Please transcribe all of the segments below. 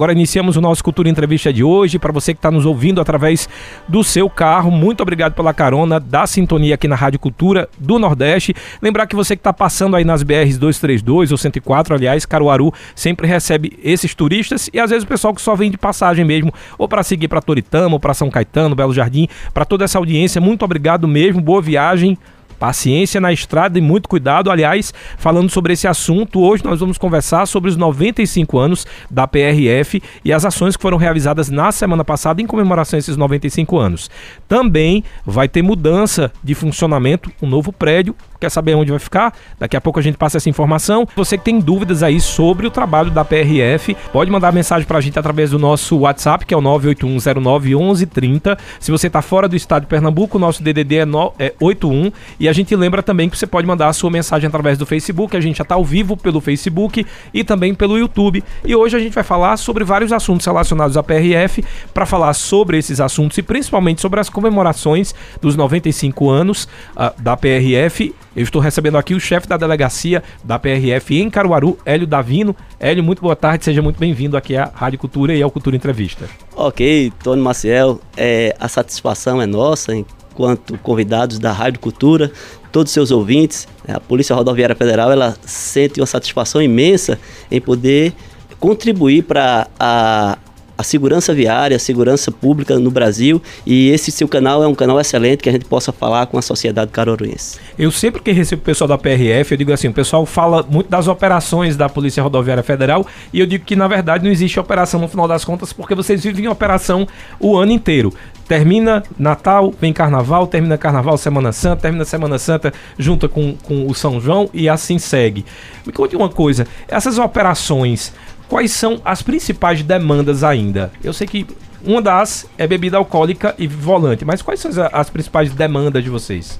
Agora iniciamos o nosso Cultura Entrevista de hoje. Para você que está nos ouvindo através do seu carro, muito obrigado pela carona da sintonia aqui na Rádio Cultura do Nordeste. Lembrar que você que está passando aí nas BRs 232 ou 104, aliás, Caruaru sempre recebe esses turistas e às vezes o pessoal que só vem de passagem mesmo, ou para seguir para Toritama, ou para São Caetano, Belo Jardim. Para toda essa audiência, muito obrigado mesmo. Boa viagem. Paciência na estrada e muito cuidado. Aliás, falando sobre esse assunto, hoje nós vamos conversar sobre os 95 anos da PRF e as ações que foram realizadas na semana passada em comemoração a esses 95 anos. Também vai ter mudança de funcionamento, um novo prédio quer saber onde vai ficar? Daqui a pouco a gente passa essa informação. Você que tem dúvidas aí sobre o trabalho da PRF, pode mandar mensagem pra gente através do nosso WhatsApp, que é o 981091130. Se você tá fora do estado de Pernambuco, o nosso DDD é, no, é 81. E a gente lembra também que você pode mandar a sua mensagem através do Facebook. A gente já tá ao vivo pelo Facebook e também pelo YouTube. E hoje a gente vai falar sobre vários assuntos relacionados à PRF, para falar sobre esses assuntos e principalmente sobre as comemorações dos 95 anos uh, da PRF eu estou recebendo aqui o chefe da delegacia da PRF em Caruaru, Hélio Davino. Hélio, muito boa tarde, seja muito bem-vindo aqui à Rádio Cultura e ao Cultura Entrevista. Ok, Tony Maciel, é, a satisfação é nossa enquanto convidados da Rádio Cultura, todos os seus ouvintes. É, a Polícia Rodoviária Federal ela sente uma satisfação imensa em poder contribuir para a a segurança viária, a segurança pública no Brasil. E esse seu canal é um canal excelente que a gente possa falar com a sociedade caruaruense. Eu sempre que recebo o pessoal da PRF, eu digo assim, o pessoal fala muito das operações da Polícia Rodoviária Federal e eu digo que na verdade não existe operação no final das contas porque vocês vivem em operação o ano inteiro. Termina Natal, vem Carnaval, termina Carnaval, Semana Santa, termina Semana Santa, junta com, com o São João e assim segue. Me conte uma coisa, essas operações quais são as principais demandas ainda? Eu sei que uma das é bebida alcoólica e volante, mas quais são as principais demandas de vocês?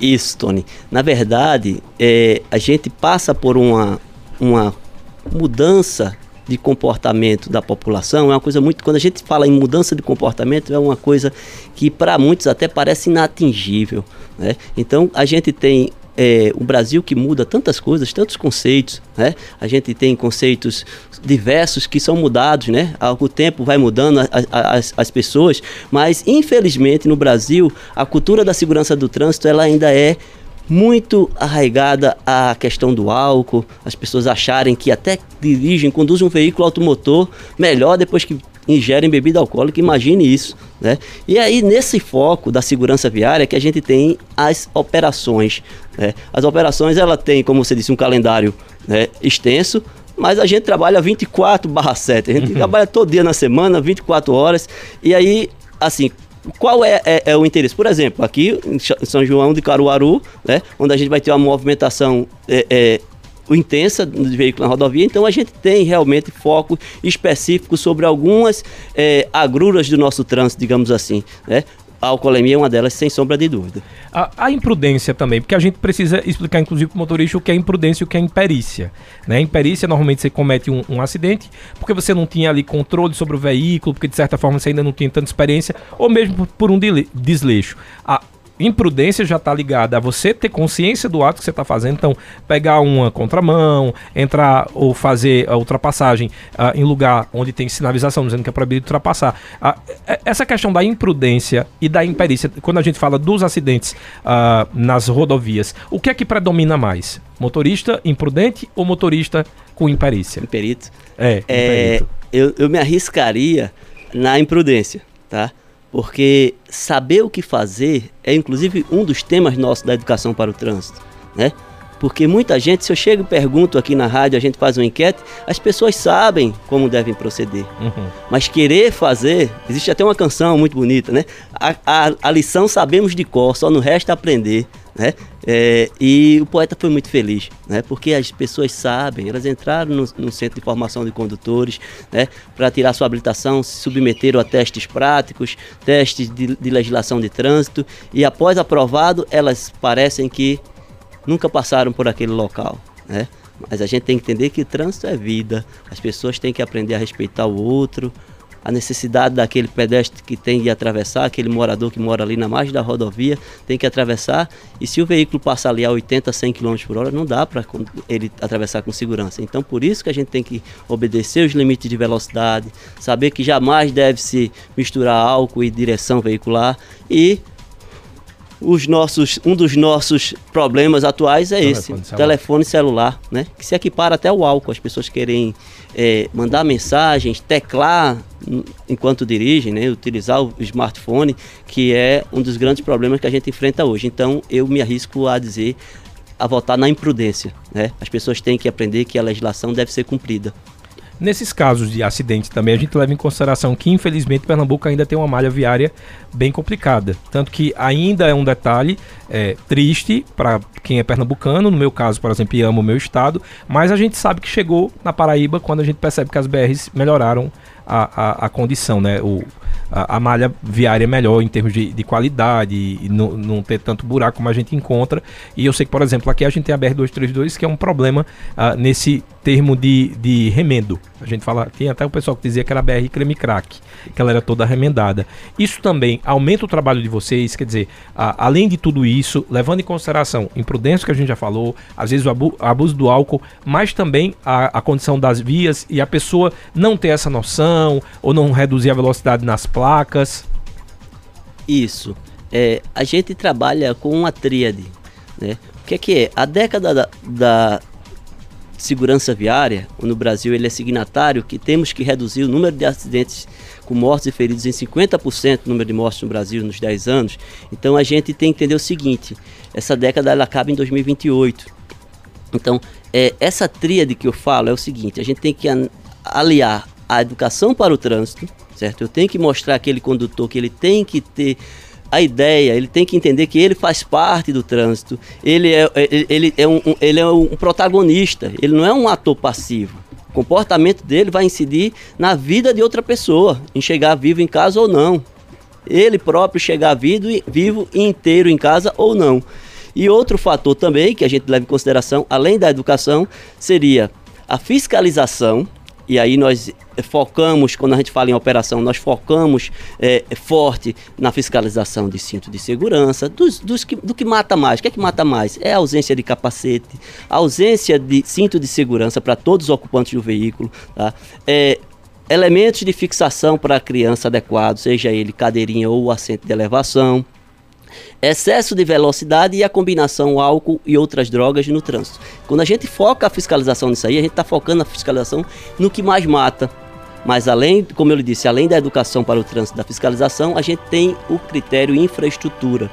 Isso, Tony. Na verdade, é, a gente passa por uma, uma mudança de comportamento da população. É uma coisa muito. Quando a gente fala em mudança de comportamento, é uma coisa que para muitos até parece inatingível. Né? Então, a gente tem é, um Brasil que muda tantas coisas, tantos conceitos, né? A gente tem conceitos diversos que são mudados, né? O tempo vai mudando as, as pessoas, mas infelizmente no Brasil a cultura da segurança do trânsito ela ainda é muito arraigada à questão do álcool, as pessoas acharem que até dirigem, conduzem um veículo automotor melhor depois que ingerem bebida alcoólica, imagine isso. Né? E aí, nesse foco da segurança viária, que a gente tem as operações. Né? As operações, ela tem, como você disse, um calendário né, extenso, mas a gente trabalha 24 barra 7. A gente uhum. trabalha todo dia na semana, 24 horas. E aí, assim, qual é, é, é, o interesse? Por exemplo, aqui em São João de Caruaru, né, onde a gente vai ter uma movimentação é, é, intensa de veículo na rodovia, então a gente tem realmente foco específico sobre algumas é, agruras do nosso trânsito, digamos assim, né? A alcoolemia é uma delas, sem sombra de dúvida. A, a, imprudência também, porque a gente precisa explicar, inclusive, para o motorista o que é imprudência e o que é imperícia. Né? Imperícia, normalmente, você comete um, um, acidente porque você não tinha ali controle sobre o veículo, porque, de certa forma, você ainda não tinha tanta experiência, ou mesmo por, por um desleixo. A imprudência já está ligada a você ter consciência do ato que você está fazendo. Então, pegar uma contramão, entrar ou fazer a ultrapassagem uh, em lugar onde tem sinalização dizendo que é proibido ultrapassar. Uh, essa questão da imprudência e da imperícia, quando a gente fala dos acidentes uh, nas rodovias, o que é que predomina mais? Motorista imprudente ou motorista com imperícia? Imperito. É, é eu, eu me arriscaria na imprudência, tá? Porque saber o que fazer é inclusive um dos temas nossos da educação para o trânsito, né? Porque muita gente, se eu chego e pergunto aqui na rádio, a gente faz uma enquete, as pessoas sabem como devem proceder. Uhum. Mas querer fazer, existe até uma canção muito bonita, né? A, a, a lição sabemos de cor, só no resta aprender. Né? É, e o poeta foi muito feliz, né? porque as pessoas sabem, elas entraram no, no centro de formação de condutores né? para tirar sua habilitação, se submeteram a testes práticos, testes de, de legislação de trânsito, e após aprovado, elas parecem que nunca passaram por aquele local. Né? Mas a gente tem que entender que trânsito é vida, as pessoas têm que aprender a respeitar o outro, a necessidade daquele pedestre que tem de atravessar, aquele morador que mora ali na margem da rodovia, tem que atravessar. E se o veículo passa ali a 80, 100 km por hora, não dá para ele atravessar com segurança. Então, por isso que a gente tem que obedecer os limites de velocidade, saber que jamais deve se misturar álcool e direção veicular e os nossos, um dos nossos problemas atuais é telefone esse, celular. telefone celular, né? Que se equipara até o álcool. As pessoas querem é, mandar mensagens, teclar enquanto dirigem, né? Utilizar o smartphone, que é um dos grandes problemas que a gente enfrenta hoje. Então, eu me arrisco a dizer, a votar na imprudência, né? As pessoas têm que aprender que a legislação deve ser cumprida. Nesses casos de acidente também, a gente leva em consideração que, infelizmente, Pernambuco ainda tem uma malha viária bem complicada. Tanto que ainda é um detalhe é, triste para quem é pernambucano, no meu caso, por exemplo, amo o meu estado, mas a gente sabe que chegou na Paraíba quando a gente percebe que as BRs melhoraram a, a, a condição, né? O, a, a, malha viária é melhor em termos de, de qualidade e não, não ter tanto buraco como a gente encontra. E eu sei que, por exemplo, aqui a gente tem a BR-232, que é um problema uh, nesse termo de, de remendo. A gente fala, tem até o pessoal que dizia que era BR creme crack, que ela era toda remendada. Isso também aumenta o trabalho de vocês, quer dizer, além de tudo isso, levando em consideração imprudência que a gente já falou, às vezes o abu abuso do álcool, mas também a, a condição das vias e a pessoa não ter essa noção ou não reduzir a velocidade nas placas. Isso. É, a gente trabalha com uma tríade. Né? O que é que é? A década da, da segurança viária, no Brasil ele é signatário que temos que reduzir o número de acidentes com mortos e feridos em 50% o número de mortes no Brasil nos 10 anos. Então a gente tem que entender o seguinte, essa década ela acaba em 2028. Então, é, essa tríade que eu falo é o seguinte, a gente tem que aliar a educação para o trânsito, certo? Eu tenho que mostrar aquele condutor que ele tem que ter a ideia, ele tem que entender que ele faz parte do trânsito, ele é, ele, ele é, um, ele é um protagonista, ele não é um ator passivo. O comportamento dele vai incidir na vida de outra pessoa, em chegar vivo em casa ou não. Ele próprio chegar vivo, vivo inteiro em casa ou não. E outro fator também que a gente leva em consideração, além da educação, seria a fiscalização, e aí nós focamos, quando a gente fala em operação, nós focamos é, forte na fiscalização de cinto de segurança, dos, dos que, do que mata mais. O que é que mata mais? É a ausência de capacete, a ausência de cinto de segurança para todos os ocupantes do veículo, tá? É, elementos de fixação para a criança adequados, seja ele cadeirinha ou assento de elevação, excesso de velocidade e a combinação álcool e outras drogas no trânsito. Quando a gente foca a fiscalização nisso aí, a gente está focando a fiscalização no que mais mata. Mas além, como eu lhe disse, além da educação para o trânsito da fiscalização, a gente tem o critério infraestrutura.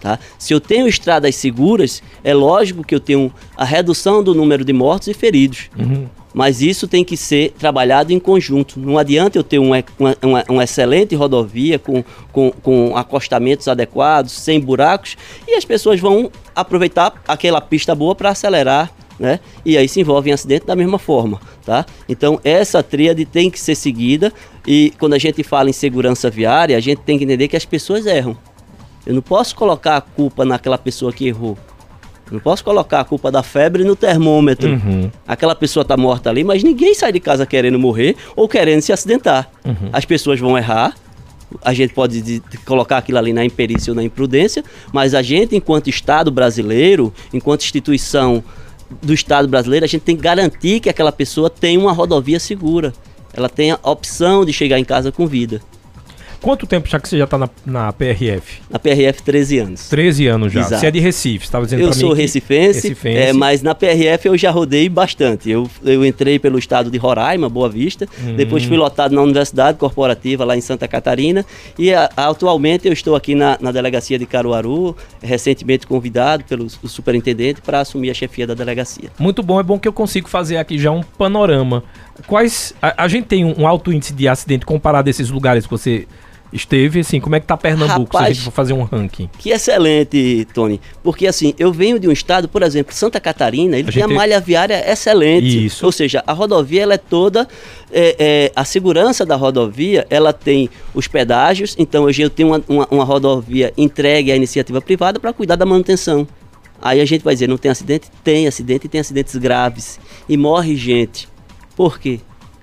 Tá? Se eu tenho estradas seguras, é lógico que eu tenho a redução do número de mortos e feridos. Uhum mas isso tem que ser trabalhado em conjunto. Não adianta eu ter uma, uma, uma excelente rodovia com, com, com, acostamentos adequados, sem buracos, e as pessoas vão aproveitar aquela pista boa para acelerar. Né? E aí se envolve em acidente da mesma forma, tá? Então essa tríade tem que ser seguida e quando a gente fala em segurança viária, a gente tem que entender que as pessoas erram. Eu não posso colocar a culpa naquela pessoa que errou. Não posso colocar a culpa da febre no termômetro. Uhum. Aquela pessoa está morta ali, mas ninguém sai de casa querendo morrer ou querendo se acidentar. Uhum. As pessoas vão errar. A gente pode de, de colocar aquilo ali na imperícia ou na imprudência, mas a gente, enquanto Estado brasileiro, enquanto instituição do Estado brasileiro, a gente tem que garantir que aquela pessoa tenha uma rodovia segura. Ela tenha a opção de chegar em casa com vida. Quanto tempo já que você já está na, na PRF? Na PRF, 13 anos. 13 anos já. Exato. Você é de Recife, estava dizendo Eu sou recifense, recifense. É, mas na PRF eu já rodei bastante. Eu, eu entrei pelo estado de Roraima, Boa Vista, hum. depois fui lotado na Universidade Corporativa lá em Santa Catarina e a, atualmente eu estou aqui na, na delegacia de Caruaru, recentemente convidado pelo superintendente para assumir a chefia da delegacia. Muito bom, é bom que eu consigo fazer aqui já um panorama. Quais. A, a gente tem um alto índice de acidente comparado a esses lugares que você esteve, assim, como é que tá Pernambuco, Rapaz, se a gente for fazer um ranking? Que excelente, Tony. Porque, assim, eu venho de um estado, por exemplo, Santa Catarina, ele a tem a malha viária excelente. Isso. Ou seja, a rodovia, ela é toda... É, é, a segurança da rodovia, ela tem os pedágios, então hoje eu tenho uma, uma, uma rodovia entregue à iniciativa privada para cuidar da manutenção. Aí a gente vai dizer, não tem acidente? Tem acidente e tem acidentes graves. E morre gente. Por quê?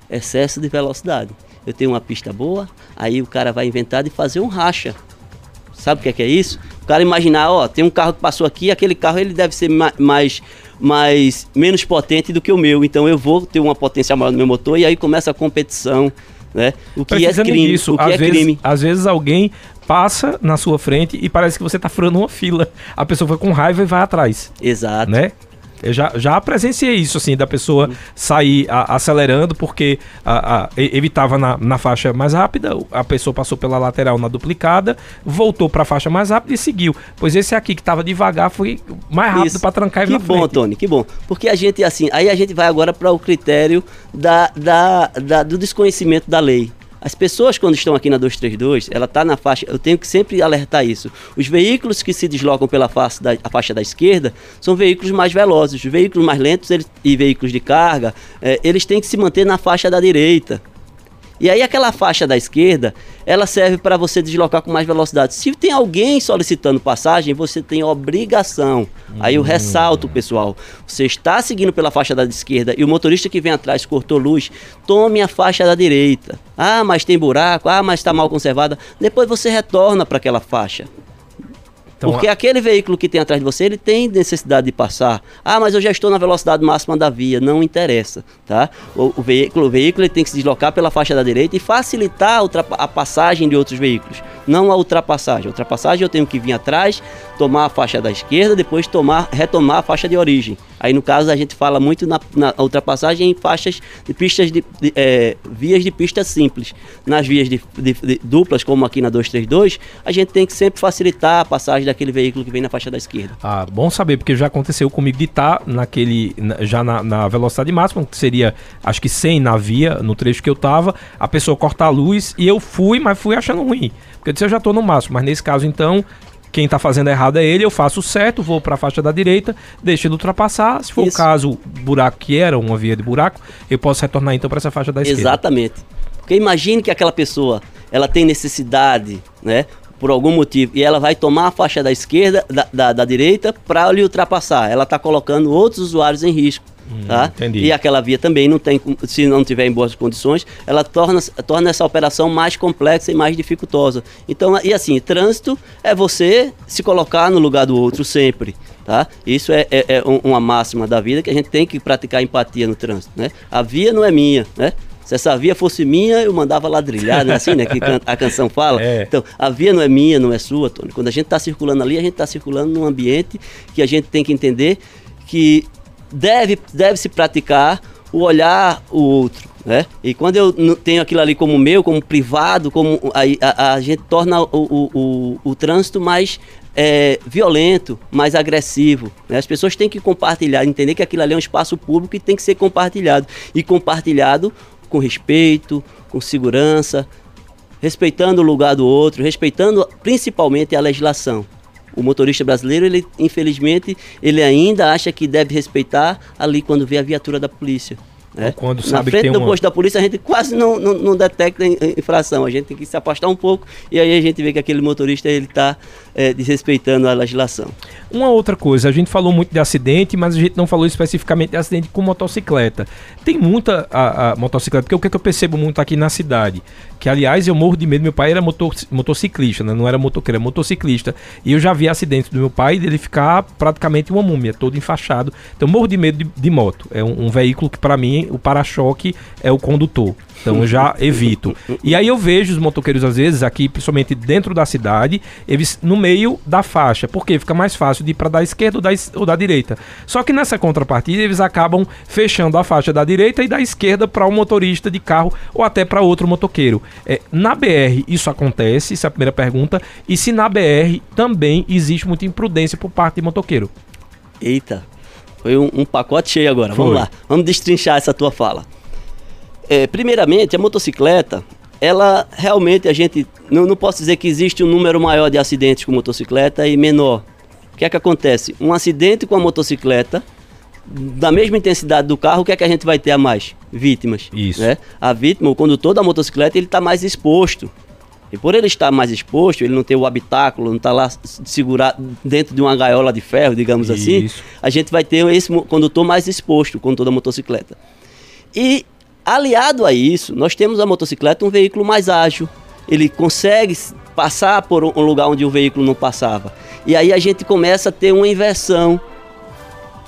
Excesso de velocidade. Eu tenho uma pista boa, aí o cara vai inventar de fazer um racha. Sabe o que é, que é isso? O cara imaginar, ó, tem um carro que passou aqui, aquele carro ele deve ser ma mais, mais menos potente do que o meu, então eu vou ter uma potência maior no meu motor e aí começa a competição, né? O que é crime, isso, o que às é vezes, crime. Às vezes alguém passa na sua frente e parece que você está furando uma fila. A pessoa foi com raiva e vai atrás. Exato. Né? Eu já, já presenciei isso, assim, da pessoa sair a, acelerando porque a, a, ele estava na, na faixa mais rápida, a pessoa passou pela lateral na duplicada, voltou para a faixa mais rápida e seguiu. Pois esse aqui que estava devagar foi mais rápido para trancar e Que bom, frente. Tony, que bom. Porque a gente, assim, aí a gente vai agora para o critério da, da, da, do desconhecimento da lei. As pessoas, quando estão aqui na 232, ela está na faixa. Eu tenho que sempre alertar isso. Os veículos que se deslocam pela faixa da, faixa da esquerda são veículos mais velozes. Os veículos mais lentos eles, e veículos de carga, é, eles têm que se manter na faixa da direita. E aí aquela faixa da esquerda, ela serve para você deslocar com mais velocidade. Se tem alguém solicitando passagem, você tem obrigação. Hum. Aí eu hum. ressalto, pessoal. Você está seguindo pela faixa da esquerda e o motorista que vem atrás cortou luz, tome a faixa da direita. Ah, mas tem buraco. Ah, mas está mal conservada. Depois você retorna para aquela faixa. Então, Porque a... aquele veículo que tem atrás de você, ele tem necessidade de passar. Ah, mas eu já estou na velocidade máxima da via. Não interessa, tá? O, o veículo, o veículo tem que se deslocar pela faixa da direita e facilitar a, a passagem de outros veículos. Não a ultrapassagem. A ultrapassagem eu tenho que vir atrás, tomar a faixa da esquerda, depois tomar, retomar a faixa de origem. Aí no caso a gente fala muito na, na ultrapassagem em faixas de pistas de, de é, vias de pista simples. Nas vias de, de, duplas, como aqui na 232, a gente tem que sempre facilitar a passagem daquele veículo que vem na faixa da esquerda. Ah, bom saber, porque já aconteceu comigo de estar tá naquele, já na, na velocidade máxima, que seria acho que 100 na via, no trecho que eu tava, a pessoa corta a luz e eu fui, mas fui achando ruim. Porque eu disse, eu já tô no máximo, mas nesse caso então, quem está fazendo errado é ele, eu faço o certo, vou para a faixa da direita, deixo ele ultrapassar. Se for Isso. o caso, buraco que era uma via de buraco, eu posso retornar então para essa faixa da esquerda. Exatamente. Porque imagine que aquela pessoa, ela tem necessidade, né? Por algum motivo, e ela vai tomar a faixa da esquerda, da, da, da direita, para lhe ultrapassar. Ela está colocando outros usuários em risco. Hum, tá? Entendi. E aquela via também não tem, se não tiver em boas condições, ela torna, torna essa operação mais complexa e mais dificultosa. Então, e assim, trânsito é você se colocar no lugar do outro sempre. Tá? Isso é, é, é uma máxima da vida que a gente tem que praticar empatia no trânsito. Né? A via não é minha, né? Se essa via fosse minha, eu mandava ladrilhar, não é assim, né? Que a canção fala. É. Então, a via não é minha, não é sua, Tony. Quando a gente está circulando ali, a gente está circulando num ambiente que a gente tem que entender que deve, deve se praticar o olhar o outro. Né? E quando eu tenho aquilo ali como meu, como privado, como a, a, a gente torna o, o, o, o trânsito mais é, violento, mais agressivo. Né? As pessoas têm que compartilhar, entender que aquilo ali é um espaço público e tem que ser compartilhado. E compartilhado com respeito, com segurança, respeitando o lugar do outro, respeitando principalmente a legislação. O motorista brasileiro, ele infelizmente, ele ainda acha que deve respeitar ali quando vê a viatura da polícia. Né? Quando sabe Na frente do uma... posto da polícia a gente quase não, não, não, detecta infração, a gente tem que se afastar um pouco e aí a gente vê que aquele motorista ele está é, desrespeitando a legislação. Uma outra coisa, a gente falou muito de acidente, mas a gente não falou especificamente de acidente com motocicleta. Tem muita a, a motocicleta, porque o que, é que eu percebo muito aqui na cidade? Que aliás eu morro de medo, meu pai era motor, motociclista, né? não era motoqueiro, era motociclista. E eu já vi acidentes do meu pai dele ficar praticamente uma múmia, todo enfaixado. Então eu morro de medo de, de moto. É um, um veículo que para mim o para-choque é o condutor. Então eu já evito. E aí eu vejo os motoqueiros, às vezes, aqui, principalmente dentro da cidade, eles no meio da faixa, porque fica mais fácil de ir para da esquerda ou da, ou da direita. Só que nessa contrapartida, eles acabam fechando a faixa da direita e da esquerda para o um motorista de carro ou até para outro motoqueiro. É, na BR isso acontece, essa é a primeira pergunta. E se na BR também existe muita imprudência por parte de motoqueiro? Eita, foi um, um pacote cheio agora. Foi. Vamos lá, vamos destrinchar essa tua fala. É, primeiramente, a motocicleta, ela realmente a gente não, não posso dizer que existe um número maior de acidentes com motocicleta e menor. O que é que acontece? Um acidente com a motocicleta, da mesma intensidade do carro, o que é que a gente vai ter a mais? Vítimas. Isso. Né? A vítima, o condutor da motocicleta, ele está mais exposto. E por ele estar mais exposto, ele não ter o habitáculo, não estar tá lá segurado dentro de uma gaiola de ferro, digamos assim, Isso. assim, a gente vai ter esse condutor mais exposto, o condutor da motocicleta. E aliado a isso, nós temos a motocicleta um veículo mais ágil. Ele consegue passar por um lugar onde o veículo não passava. E aí a gente começa a ter uma inversão.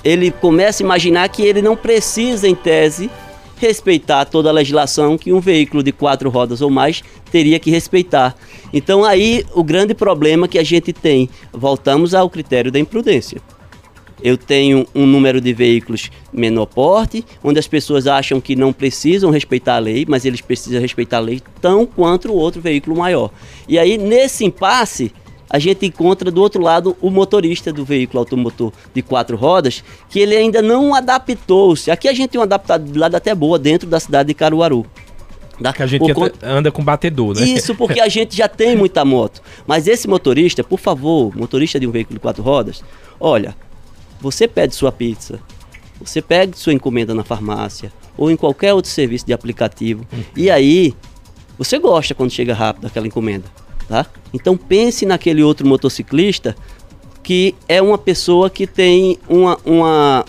Ele começa a imaginar que ele não precisa, em tese, respeitar toda a legislação que um veículo de quatro rodas ou mais teria que respeitar. Então aí o grande problema que a gente tem, voltamos ao critério da imprudência. Eu tenho um número de veículos menor porte, onde as pessoas acham que não precisam respeitar a lei, mas eles precisam respeitar a lei tão quanto o outro veículo maior. E aí, nesse impasse, a gente encontra do outro lado o motorista do veículo automotor de quatro rodas, que ele ainda não adaptou-se. Aqui a gente tem uma adaptabilidade até boa dentro da cidade de Caruaru. Da, que a gente anda com batedor, né? Isso, porque a gente já tem muita moto. Mas esse motorista, por favor, motorista de um veículo de quatro rodas, olha, você pede sua pizza, você pega sua encomenda na farmácia ou em qualquer outro serviço de aplicativo, uhum. e aí você gosta quando chega rápido aquela encomenda. Tá? Então pense naquele outro motociclista que é uma pessoa que tem uma, uma,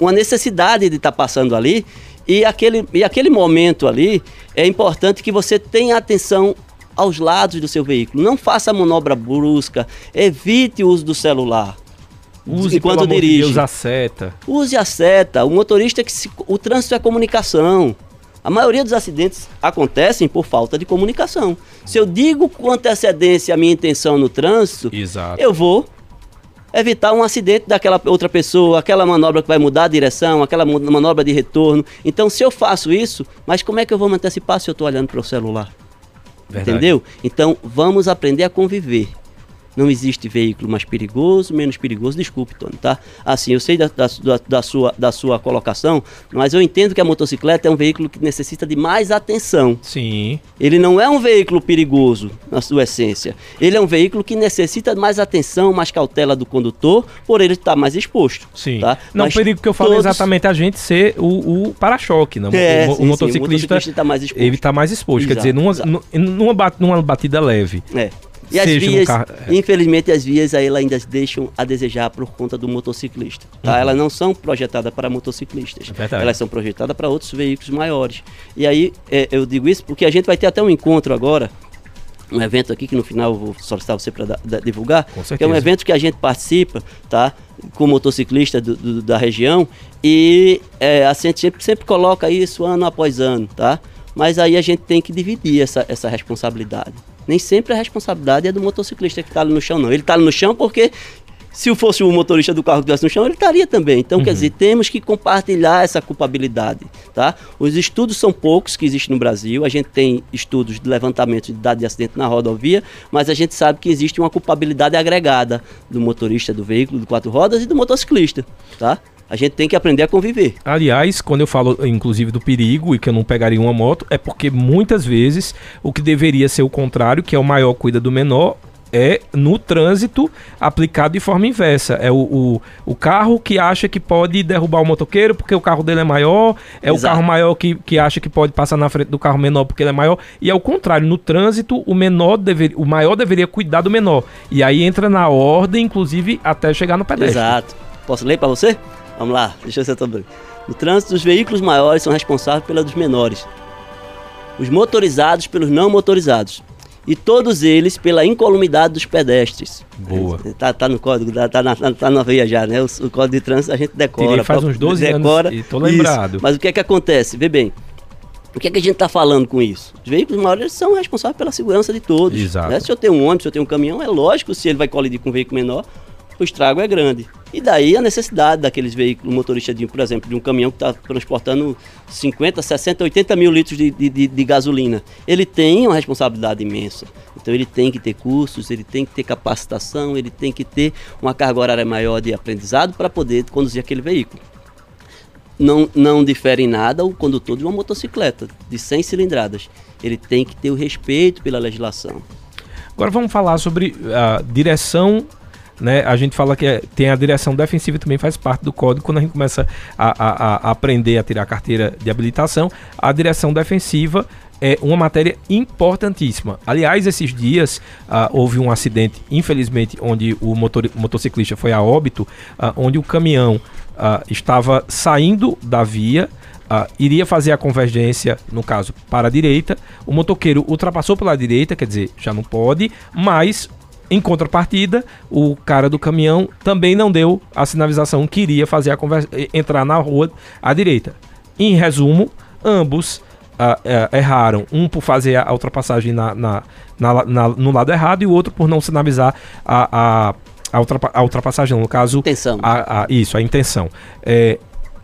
uma necessidade de estar tá passando ali e aquele, e aquele momento ali é importante que você tenha atenção aos lados do seu veículo. Não faça manobra brusca, evite o uso do celular. Use enquanto dirige. Deus, a seta. Use a seta. O motorista que se, o trânsito é comunicação. A maioria dos acidentes acontecem por falta de comunicação. Se eu digo com antecedência a minha intenção no trânsito, Exato. eu vou evitar um acidente daquela outra pessoa, aquela manobra que vai mudar a direção, aquela manobra de retorno. Então, se eu faço isso, mas como é que eu vou me antecipar se eu estou olhando para o celular? Verdade. Entendeu? Então, vamos aprender a conviver. Não existe veículo mais perigoso, menos perigoso. Desculpe, Tony, tá? Assim, eu sei da, da, da, sua, da sua colocação, mas eu entendo que a motocicleta é um veículo que necessita de mais atenção. Sim. Ele não é um veículo perigoso na sua essência. Ele é um veículo que necessita de mais atenção, mais cautela do condutor, por ele estar mais exposto. Sim. Tá? Não, mas o perigo que eu falo todos... é exatamente a gente ser o, o para-choque. Né? É, o, sim, o, motociclista, sim, o motociclista tá mais exposto. ele está mais exposto. Exato, Quer dizer, numa, numa, numa batida leve. É. E as vias. É. infelizmente, as vias aí ainda deixam a desejar por conta do motociclista. Tá? Uhum. Elas não são projetadas para motociclistas. É Elas são projetadas para outros veículos maiores. E aí é, eu digo isso porque a gente vai ter até um encontro agora um evento aqui que no final eu vou solicitar você para divulgar, que é um evento que a gente participa, tá? Com motociclista do, do, da região e é, a gente sempre, sempre coloca isso ano após ano, tá? Mas aí a gente tem que dividir essa, essa responsabilidade. Nem sempre a responsabilidade é do motociclista que está ali no chão, não. Ele está ali no chão porque se fosse o motorista do carro que estivesse no chão, ele estaria também. Então, uhum. quer dizer, temos que compartilhar essa culpabilidade, tá? Os estudos são poucos que existem no Brasil. A gente tem estudos de levantamento de dados de acidente na rodovia, mas a gente sabe que existe uma culpabilidade agregada do motorista do veículo de quatro rodas e do motociclista, tá? A gente tem que aprender a conviver. Aliás, quando eu falo, inclusive, do perigo e que eu não pegaria uma moto, é porque muitas vezes o que deveria ser o contrário, que é o maior cuida do menor, é no trânsito aplicado de forma inversa. É o, o, o, carro que acha que pode derrubar o motoqueiro porque o carro dele é maior, é Exato. o carro maior que, que acha que pode passar na frente do carro menor porque ele é maior. E é o contrário, no trânsito, o menor deveria, o maior deveria cuidar do menor. E aí entra na ordem, inclusive, até chegar no pedestre. Exato. Posso ler para você? Vamos lá, deixa eu ser todo. No trânsito, os veículos maiores são responsáveis pela dos menores, os motorizados pelos não motorizados e todos eles pela incolumidade dos pedestres. Boa. Tá, tá no código, tá, tá, na, tá na veia já, né? O, o, código de trânsito a gente decora. Tirei faz uns 12 decora, anos e tô lembrado. Isso. Mas o que é que acontece? Vê bem, o que é que a gente está falando com isso? Os veículos maiores são responsáveis pela segurança de todos. Exato. Né? Se eu tenho um ônibus, se eu tenho um caminhão, é lógico se ele vai colidir com um veículo menor, o estrago é grande. E daí a necessidade daqueles veículos motoristas, de, por exemplo, de um caminhão que está transportando 50, 60, 80 mil litros de, de, de, gasolina. Ele tem uma responsabilidade imensa. Então ele tem que ter cursos, ele tem que ter capacitação, ele tem que ter uma carga horária maior de aprendizado para poder conduzir aquele veículo. Não, não difere em nada o condutor de uma motocicleta de 100 cilindradas. Ele tem que ter o respeito pela legislação. Agora vamos falar sobre a direção né? A gente fala que é, tem a direção defensiva também faz parte do código. Quando a gente começa a, a, a aprender a tirar a carteira de habilitação, a direção defensiva é uma matéria importantíssima. Aliás, esses dias uh, houve um acidente, infelizmente, onde o motor, motociclista foi a óbito, uh, onde o caminhão uh, estava saindo da via. iria fazer a convergência, no caso, para a direita. O motoqueiro ultrapassou pela direita, quer dizer, já não pode, mas em contrapartida, o cara do caminhão também não deu a sinalização que iria fazer a entrar na rua à direita. Em resumo, ambos uh, erraram. Um por fazer a ultrapassagem na, na, na, na, no lado errado e o outro por não sinalizar a, a, a, ultrapa, a ultrapassagem, no caso. Intenção. A, a, isso, a intenção. É,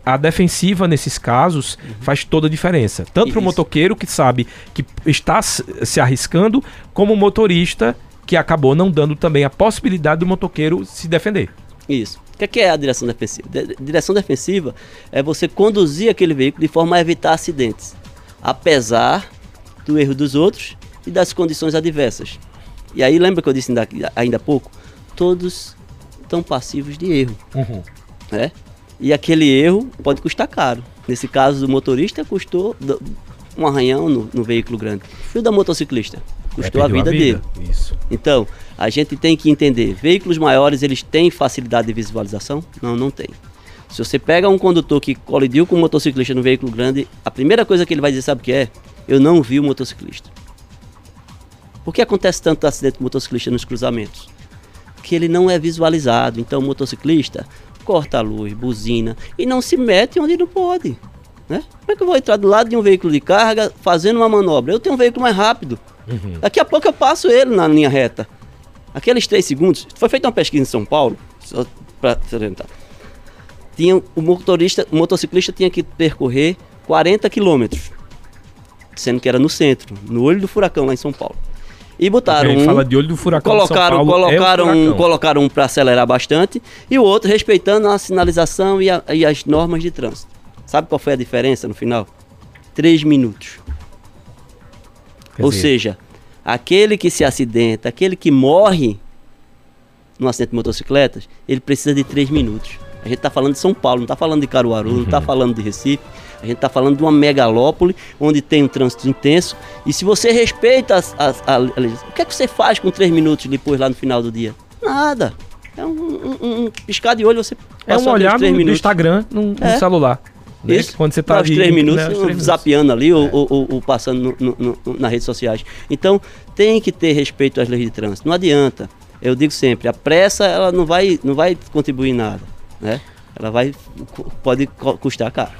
a defensiva nesses casos uhum. faz toda a diferença. Tanto para o motoqueiro que sabe que está se arriscando, como o motorista que acabou não dando também a possibilidade do motoqueiro se defender. Isso. O que é, é a direção defensiva? direção defensiva é você conduzir aquele veículo de forma a evitar acidentes apesar do erro dos outros e das condições adversas. E aí lembra que eu disse ainda, ainda há pouco? Todos estão passivos de erro. Uhum. Né? E aquele erro pode custar caro. Nesse caso do motorista, custou um arranhão no, no veículo grande. E o da motociclista? Custou é, a, vida a vida dele. Isso. Então, a gente tem que entender, veículos maiores, eles têm facilidade de visualização? Não, não tem. Se você pega um condutor que colidiu com um motociclista no veículo grande, a primeira coisa que ele vai dizer, sabe o que é? Eu não vi o motociclista. Por que acontece tanto acidente de motociclista nos cruzamentos? Que ele não é visualizado. Então o motociclista corta a luz, buzina e não se mete onde não pode. Né? Como é que eu vou entrar do lado de um veículo de carga fazendo uma manobra? Eu tenho um veículo mais rápido. Uhum. Daqui a pouco eu passo ele na linha reta. Aqueles três segundos. Foi feita uma pesquisa em São Paulo, só para orientar tinha o motorista, o motociclista tinha que percorrer 40 quilômetros, sendo que era no centro, no olho do furacão lá em São Paulo. E botaram um, fala de olho do furacão colocaram, Paulo, colocaram, é um, colocaram um para acelerar bastante e o outro respeitando a sinalização e, a, e, as normas de trânsito. Sabe qual foi a diferença no final? Três minutos. Quer Ou dizer... seja, aquele que se acidenta, aquele que morre no acidente de motocicletas, ele precisa de três minutos. A gente está falando de São Paulo, não está falando de Caruaru, uhum. não está falando de Recife. A gente está falando de uma megalópole onde tem um trânsito intenso. E se você respeita as, as, a, a, o que é que você faz com três minutos depois lá no final do dia? Nada. É um, um, um piscar de olho, você É um olhar no, no, Instagram, no, no é. celular. Né? Isso, quando você está três minutos, né, três zapeando ali é. ou, ou, ou, passando no, no, no, nas redes sociais. Então, tem que ter respeito às leis de trânsito. Não adianta. Eu digo sempre, a pressa ela não vai, não vai contribuir em nada né? Ela vai pode custar caro.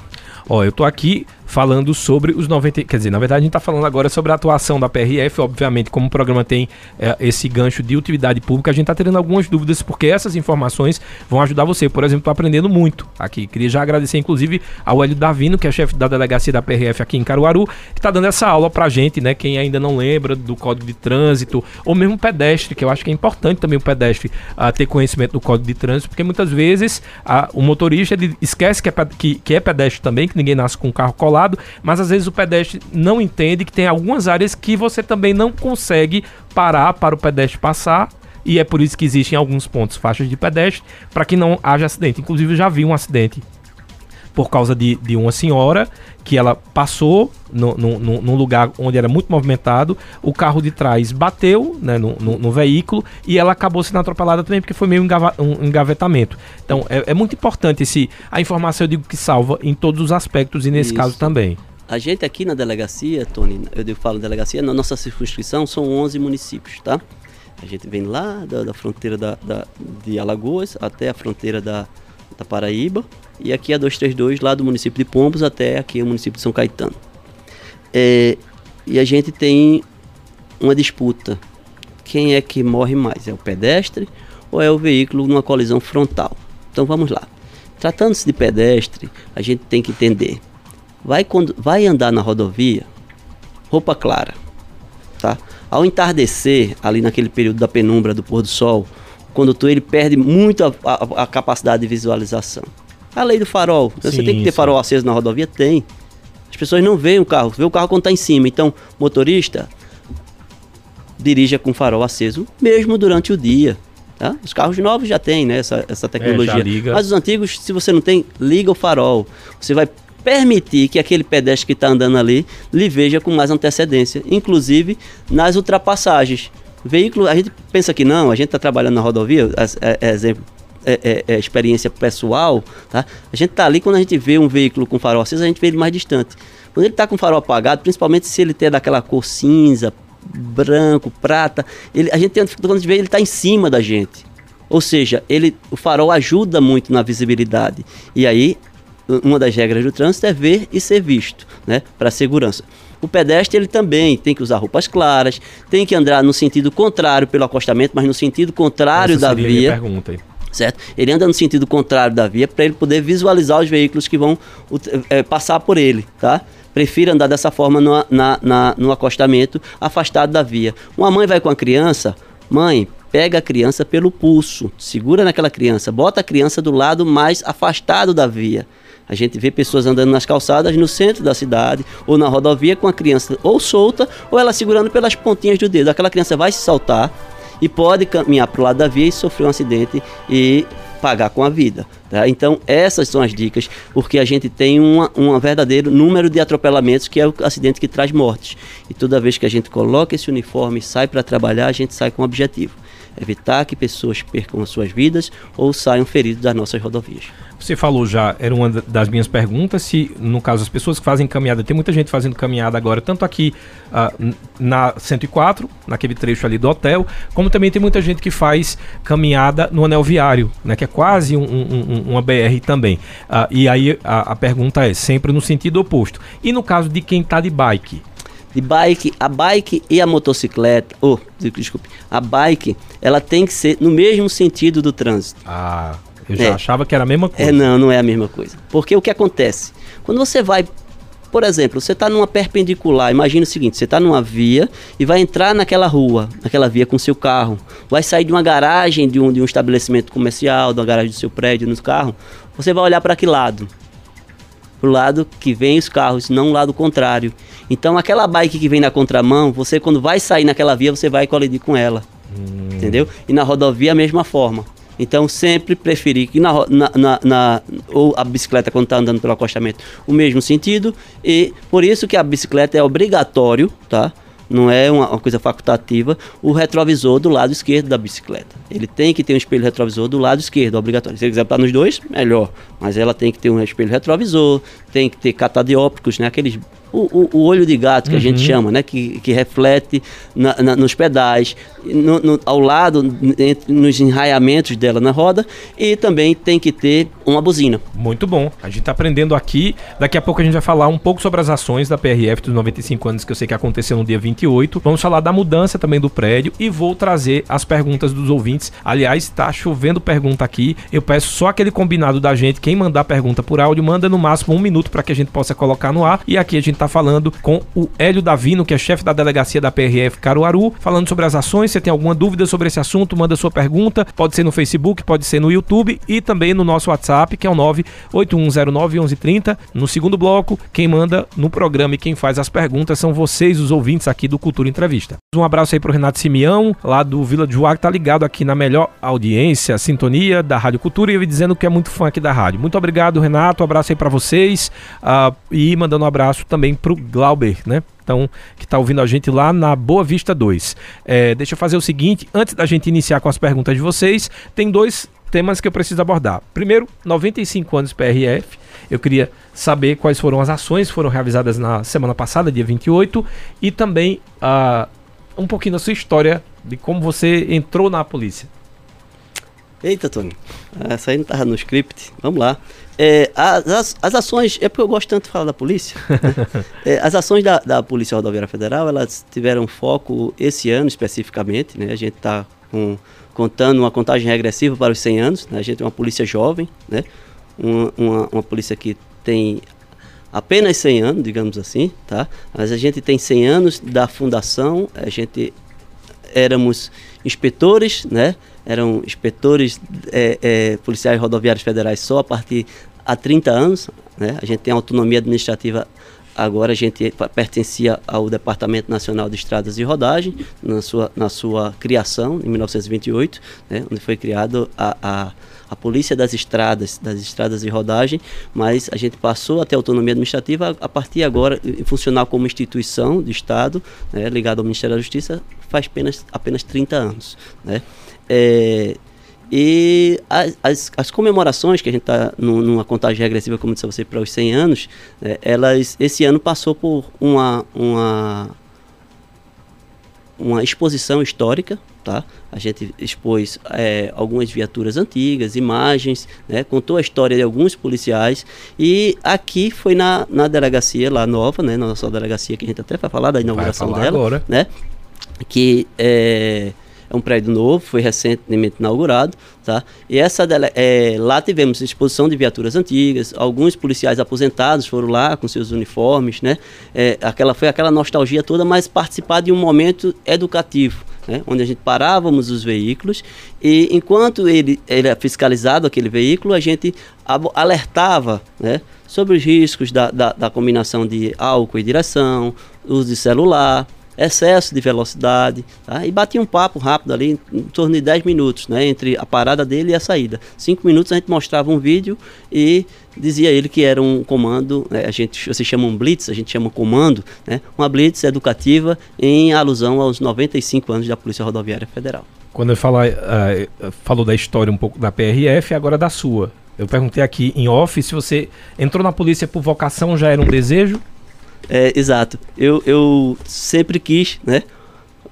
Ó, eu tô aqui falando sobre os 90. Quer dizer, na verdade, a gente está falando agora sobre a atuação da PRF. Obviamente, como o programa tem é, esse gancho de utilidade pública, a gente está tendo algumas dúvidas, porque essas informações vão ajudar você. Por exemplo, estou aprendendo muito aqui. Queria já agradecer, inclusive, ao Hélio Davino, que é chefe da delegacia da PRF aqui em Caruaru, que está dando essa aula pra gente, né? Quem ainda não lembra do código de trânsito, ou mesmo pedestre, que eu acho que é importante também o pedestre uh, ter conhecimento do código de trânsito, porque muitas vezes uh, o motorista ele esquece que é, que, que é pedestre também, que ninguém nasce com o carro colado lado, mas às vezes o pedestre não entende que tem algumas áreas que você também não consegue parar para o pedestre passar e é por isso que existem alguns pontos faixas de pedestre para que não haja acidente. Inclusive eu já vi um acidente por causa de, de uma senhora que ela passou no, no, num lugar onde era muito movimentado, o carro de trás bateu né, no, no, no, veículo e ela acabou sendo atropelada também porque foi meio um engavetamento. Então é, é, muito importante esse, a informação, eu digo que salva em todos os aspectos e nesse Isso. caso também. A gente aqui na delegacia, Tony, eu falo delegacia, na nossa circunscrição são 11 municípios, tá? A gente vem lá da, da fronteira da, da, de Alagoas até a fronteira da, da Paraíba e aqui a 232 lá do município de Pombos até aqui o município de São Caetano. É, e a gente tem uma disputa. Quem é que morre mais? É o pedestre ou é o veículo numa colisão frontal? Então vamos lá. Tratando-se de pedestre, a gente tem que entender. Vai, quando, vai andar na rodovia, roupa clara. Tá? Ao entardecer, ali naquele período da penumbra do pôr do sol, o condutor ele perde muito a, a, a capacidade de visualização. A lei do farol. Sim, você tem que ter sim. farol aceso na rodovia? Tem. As pessoas não veem o carro, vê o carro quando está em cima. Então, motorista dirija com farol aceso, mesmo durante o dia. Tá? Os carros novos já têm né, essa, essa tecnologia. É, Mas os antigos, se você não tem, liga o farol. Você vai permitir que aquele pedestre que está andando ali lhe veja com mais antecedência, inclusive nas ultrapassagens. Veículo, a gente pensa que não, a gente está trabalhando na rodovia, é, é, exemplo, é, é, é, experiência pessoal, tá? A gente está ali quando a gente vê um veículo com farol aceso, a gente vê ele mais distante. Quando ele está com o farol apagado, principalmente se ele tem daquela cor cinza, branco, prata, ele, a gente tem quando a gente vê ele está em cima da gente. Ou seja, ele, o farol ajuda muito na visibilidade. E aí, uma das regras do trânsito é ver e ser visto, né, para segurança. O pedestre ele também tem que usar roupas claras, tem que andar no sentido contrário pelo acostamento, mas no sentido contrário Essa da via. pergunta aí. Certo? Ele anda no sentido contrário da via para ele poder visualizar os veículos que vão é, passar por ele, tá? Prefira andar dessa forma no, na, na, no acostamento, afastado da via. Uma mãe vai com a criança, mãe, pega a criança pelo pulso, segura naquela criança, bota a criança do lado mais afastado da via. A gente vê pessoas andando nas calçadas no centro da cidade ou na rodovia com a criança ou solta ou ela segurando pelas pontinhas do dedo. Aquela criança vai se saltar e pode caminhar para o lado da via e sofrer um acidente e pagar com a vida. Tá? Então, essas são as dicas, porque a gente tem um verdadeiro número de atropelamentos, que é o acidente que traz mortes. E toda vez que a gente coloca esse uniforme e sai para trabalhar, a gente sai com um objetivo evitar que pessoas percam as suas vidas ou saiam feridos das nossas rodovias. Você falou já, era uma das minhas perguntas, se no caso as pessoas que fazem caminhada, tem muita gente fazendo caminhada agora, tanto aqui uh, na 104, naquele trecho ali do hotel, como também tem muita gente que faz caminhada no anel viário, né, que é quase um, um, uma BR também. Uh, e aí a, a pergunta é sempre no sentido oposto. E no caso de quem está de bike? De bike, a bike e a motocicleta, oh, desculpe, a bike, ela tem que ser no mesmo sentido do trânsito. Ah, eu já é. achava que era a mesma coisa. É, não, não é a mesma coisa. Porque o que acontece? Quando você vai, por exemplo, você está numa perpendicular, imagina o seguinte, você está numa via e vai entrar naquela rua, naquela via com seu carro, vai sair de uma garagem de um, de um estabelecimento comercial, de uma garagem do seu prédio, no carro, você vai olhar para que lado? Para o lado que vem os carros, não o lado contrário. Então, aquela bike que vem na contramão, você quando vai sair naquela via, você vai colidir com ela. Hum. Entendeu? E na rodovia, a mesma forma. Então, sempre preferi que na, na, na, na ou a bicicleta quando está andando pelo acostamento, o mesmo sentido. E por isso que a bicicleta é obrigatório, tá? não é uma, uma, coisa facultativa, o retrovisor do lado esquerdo da bicicleta. Ele tem que ter um espelho retrovisor do lado esquerdo, obrigatório. Se ele quiser estar nos dois, melhor. Mas ela tem que ter um espelho retrovisor, tem que ter catadiópticos, né? Aqueles o, o, olho de gato que uhum. a gente uhum. chama, né? Que, que reflete na, na, nos pedais, no, no, ao lado, entre, nos enraiamentos dela na roda e também tem que ter uma buzina. Muito bom. A gente está aprendendo aqui. Daqui a pouco a gente vai falar um pouco sobre as ações da PRF dos 95 anos que eu sei que aconteceu no dia 28. Vamos falar da mudança também do prédio e vou trazer as perguntas dos ouvintes. Aliás, está chovendo pergunta aqui. Eu peço só aquele combinado da gente. Quem mandar pergunta por áudio, manda no máximo um minuto para que a gente possa colocar no ar. E aqui a gente está falando com o Hélio Davino, que é chefe da delegacia da PRF Caruaru, falando sobre as ações. Você tem alguma dúvida sobre esse assunto, manda sua pergunta. Pode ser no Facebook, pode ser no YouTube e também no nosso WhatsApp, que é o 981091130. No segundo bloco, quem manda no programa e quem faz as perguntas são vocês, os ouvintes aqui do Cultura Entrevista. Um abraço aí pro Renato Simeão, lá do Vila de Joá, que tá ligado aqui na melhor audiência, sintonia da Rádio Cultura e ele dizendo que é muito fã aqui da rádio. Muito obrigado, Renato. Um abraço aí para vocês uh, e mandando um abraço também pro Glauber, né? Então, que está ouvindo a gente lá na Boa Vista 2. É, deixa eu fazer o seguinte, antes da gente iniciar com as perguntas de vocês, tem dois temas que eu preciso abordar. Primeiro, 95 anos PRF. Eu queria saber quais foram as ações que foram realizadas na semana passada, dia 28, e também uh, um pouquinho da sua história de como você entrou na polícia. Eita, Tony, essa aí não estava no script. Vamos lá. É, as, as, ações, é porque eu gosto tanto de falar da polícia. Né? é, as ações da, da, Polícia Rodoviária Federal, elas tiveram foco esse ano especificamente. Né? A gente está contando uma contagem regressiva para os 100 anos. Né? A gente é uma polícia jovem, né? uma, uma, uma polícia que tem apenas 100 anos, digamos assim, tá? Mas a gente tem 100 anos da fundação, a gente éramos inspetores, né? Eram inspetores é, é, policiais rodoviários federais só a partir há 30 anos, né? A gente tem autonomia administrativa agora a gente pertencia ao Departamento Nacional de Estradas e Rodagem, na sua, na sua criação, em 1928, né, onde foi criado a, a, a Polícia das Estradas, das Estradas e Rodagem, mas a gente passou a ter autonomia administrativa a, a partir agora, funcionar como instituição de Estado, né, ligada ao Ministério da Justiça, faz apenas, apenas 30 anos. Né. É, e as, as, as, comemorações, que a gente está numa contagem regressiva, como disse você, para os 100 anos, né, elas, esse ano passou por uma, uma, uma exposição histórica, tá? A gente expôs é, algumas viaturas antigas, imagens, né? contou a história de alguns policiais e aqui foi na, na delegacia lá nova, né? Na nossa delegacia que a gente até vai falar da inauguração falar dela, agora. né? Que é, é um prédio novo, foi recentemente inaugurado, tá? E essa é, lá tivemos exposição de viaturas antigas, alguns policiais aposentados foram lá com seus uniformes, né? É, aquela foi aquela nostalgia toda, mas participar de um momento educativo, né? Onde a gente parávamos os veículos e enquanto ele era fiscalizado aquele veículo, a gente alertava, né? Sobre os riscos da, da, da combinação de álcool e direção, uso de celular, excesso de velocidade, tá? e batia um papo rápido ali, em torno de 10 minutos, né? entre a parada dele e a saída. Cinco minutos a gente mostrava um vídeo e dizia ele que era um comando, né? a gente, você chama um blitz, a gente chama comando, né? uma blitz educativa em alusão aos 95 anos da Polícia Rodoviária Federal. Quando eu falar, uh, falou da história um pouco da PRF, agora da sua. Eu perguntei aqui em off se você entrou na polícia por vocação, já era um desejo? É, exato. Eu, eu sempre quis, né?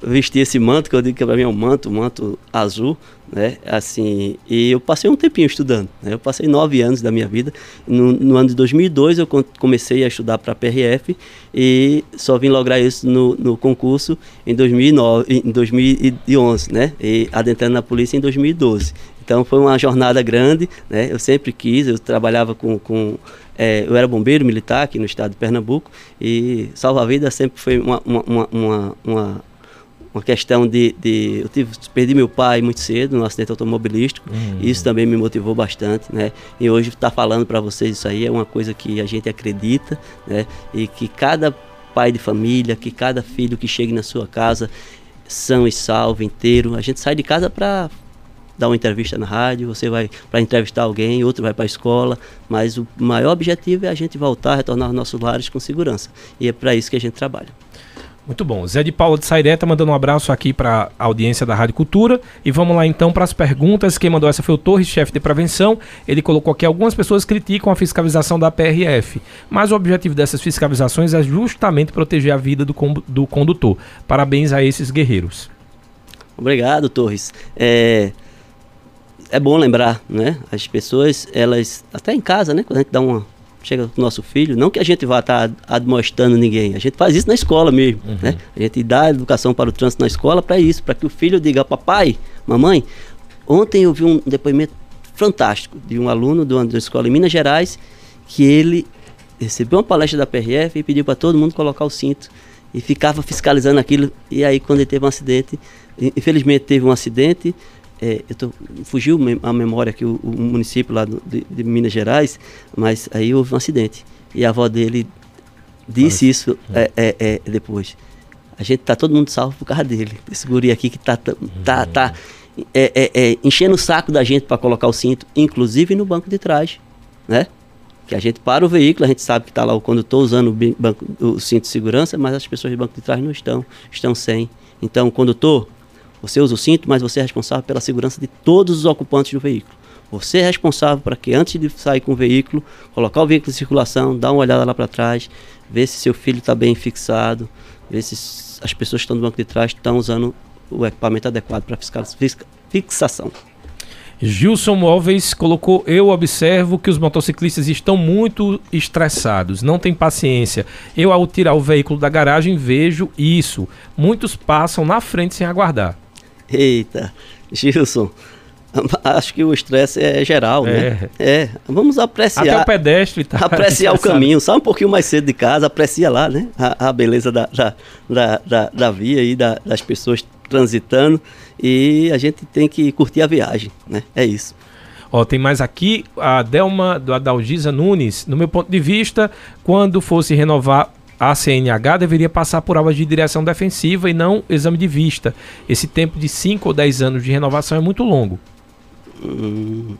Vestir esse manto, que eu digo que para mim é um manto, um manto azul, né? Assim, e eu passei um tempinho estudando. Né? Eu passei nove anos da minha vida. No, no ano de 2002 eu comecei a estudar para a PRF e só vim lograr isso no, no concurso em 2009, em 2011, né? E adentrando na polícia em 2012. Então foi uma jornada grande, né? Eu sempre quis, eu trabalhava com, com é, eu era bombeiro militar aqui no estado de Pernambuco e salva-vida sempre foi uma, uma, uma, uma, uma questão de, de, eu tive perdi meu pai muito cedo no acidente automobilístico uhum. isso também me motivou bastante né? E hoje estar tá falando para vocês isso aí é uma coisa que a gente acredita né? E que cada pai de família que cada filho que chegue na sua casa são e salvo inteiro. A gente sai de casa para dar uma entrevista na rádio, você vai para entrevistar alguém, outro vai para a escola, mas o maior objetivo é a gente voltar, retornar aos nossos lares com segurança. E é para isso que a gente trabalha. Muito bom. Zé de Paula de Sairé tá mandando um abraço aqui para a audiência da Rádio Cultura. E vamos lá então para as perguntas. Quem mandou essa foi o Torres, chefe de prevenção. Ele colocou que algumas pessoas criticam a fiscalização da PRF, mas o objetivo dessas fiscalizações é justamente proteger a vida do, do condutor. Parabéns a esses guerreiros. Obrigado, Torres. É, é bom lembrar, né? As pessoas, elas, até em casa, né? Quando a gente dá uma. Chega com o nosso filho, não que a gente vá estar tá admoestando ninguém, a gente faz isso na escola mesmo, uhum. né? A gente dá educação para o trânsito na escola para isso, para que o filho diga, papai, mamãe, ontem eu vi um depoimento fantástico de um aluno de uma, de uma escola em Minas Gerais que ele recebeu uma palestra da PRF e pediu para todo mundo colocar o cinto e ficava fiscalizando aquilo. E aí, quando ele teve um acidente, infelizmente teve um acidente, é, eu tô, fugiu a memória aqui o, o município lá do, de, de, Minas Gerais, mas aí houve um acidente. E a avó dele disse Parece. isso é, é, é, depois. A gente tá todo mundo salvo por causa dele. Esse guri aqui que tá, tá, tá, tá é, enchendo o saco da gente para colocar o cinto, inclusive no banco de trás, né? Que a gente para o veículo, a gente sabe que está lá o condutor usando o, banco, o cinto de segurança, mas as pessoas do banco de trás não estão, estão sem. Então, o condutor, você usa o cinto, mas você é responsável pela segurança de todos os ocupantes do veículo. Você é responsável para que antes de sair com o veículo, colocar o veículo em circulação, dar uma olhada lá para trás, ver se seu filho está bem fixado, ver se as pessoas que estão no banco de trás estão usando o equipamento adequado para fixação. Gilson Móveis colocou: Eu observo que os motociclistas estão muito estressados, não têm paciência. Eu, ao tirar o veículo da garagem, vejo isso. Muitos passam na frente sem aguardar. Eita, Gilson, acho que o estresse é geral, né? é. É, vamos apreciar. Até o pedestre tá Apreciar o caminho, sai um pouquinho mais cedo de casa, aprecia lá, né? A, a beleza da, da, da, da, da via e da, das pessoas transitando e a gente tem que curtir a viagem, né? É isso. Ó, tem mais aqui a Delma do Adalgisa Nunes. No meu ponto de vista, quando fosse renovar a CNH deveria passar por aulas de direção defensiva e não exame de vista. Esse tempo de 5 ou 10 anos de renovação é muito longo. Hum,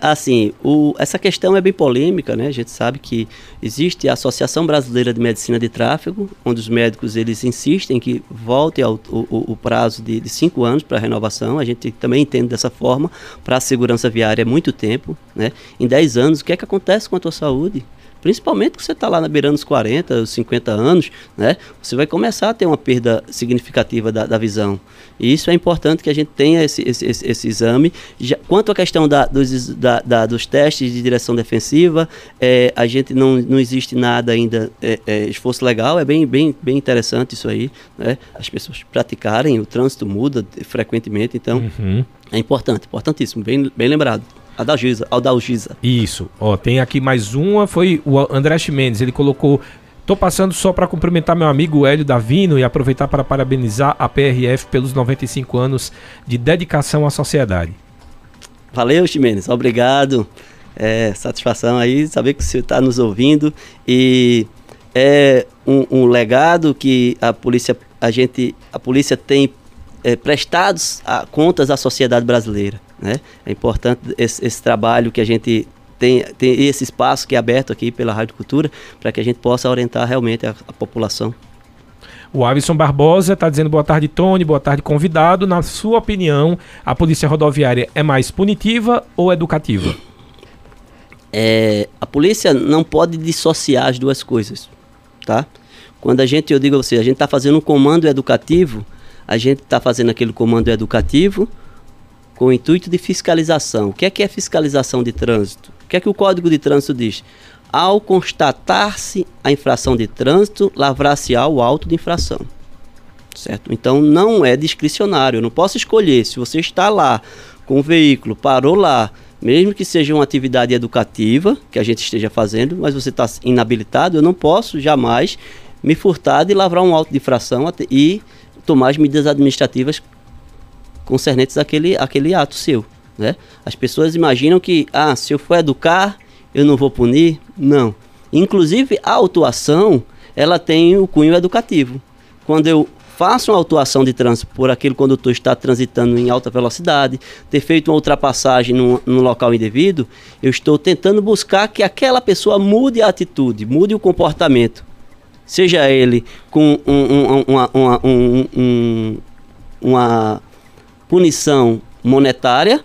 assim, o, essa questão é bem polêmica, né? A gente sabe que existe a Associação Brasileira de Medicina de Tráfego, onde os médicos eles insistem que volte ao o, o prazo de, de cinco anos para renovação. A gente também entende dessa forma. Para a segurança viária é muito tempo, né? Em 10 anos, o que é que acontece com a tua saúde? Principalmente que você está lá na beirando dos 40, os 50 anos, né? Você vai começar a ter uma perda significativa da, da visão. E isso é importante que a gente tenha esse, esse, esse, esse exame. Já, quanto à questão da, dos, da, da, dos testes de direção defensiva, é, a gente não, não existe nada ainda, é, é, esforço legal, é bem, bem, bem interessante isso aí, né? As pessoas praticarem, o trânsito muda frequentemente, então uhum. é importante, importantíssimo, bem, bem lembrado. Adalgisa, Adalgisa. Isso. Ó, tem aqui mais uma, foi o André Mendes, ele colocou Tô passando só para cumprimentar meu amigo Hélio Davino e aproveitar para parabenizar a PRF pelos 95 anos de dedicação à sociedade. Valeu, Ximenes. Obrigado. É, satisfação aí saber que você está nos ouvindo e é um, um, legado que a polícia a gente a polícia tem é, prestados a, contas à sociedade brasileira. Né? É importante esse, esse trabalho que a gente tem, tem esse espaço que é aberto aqui pela Rádio Cultura para que a gente possa orientar realmente a, a população. O Alisson Barbosa está dizendo boa tarde, Tony, boa tarde, convidado. Na sua opinião, a polícia rodoviária é mais punitiva ou educativa? É, a polícia não pode dissociar as duas coisas, tá? Quando a gente, eu digo a você, a gente está fazendo um comando educativo, a gente está fazendo aquele comando educativo com o intuito de fiscalização. O que é que é fiscalização de trânsito? O que é que o Código de Trânsito diz? Ao constatar-se a infração de trânsito, lavrar-se-á o auto de infração. Certo? Então não é discricionário. Eu não posso escolher. Se você está lá com o veículo, parou lá, mesmo que seja uma atividade educativa que a gente esteja fazendo, mas você está inabilitado, eu não posso jamais me furtar de lavrar um auto de infração e tomar as medidas administrativas concernentes àquele, àquele ato seu. Né? As pessoas imaginam que, ah, se eu for educar, eu não vou punir. Não. Inclusive, a autuação, ela tem o cunho educativo. Quando eu faço uma autuação de trânsito por aquele condutor estar transitando em alta velocidade, ter feito uma ultrapassagem num, local indevido, eu estou tentando buscar que aquela pessoa mude a atitude, mude o comportamento. Seja ele com um, um, uma, uma, um, uma punição monetária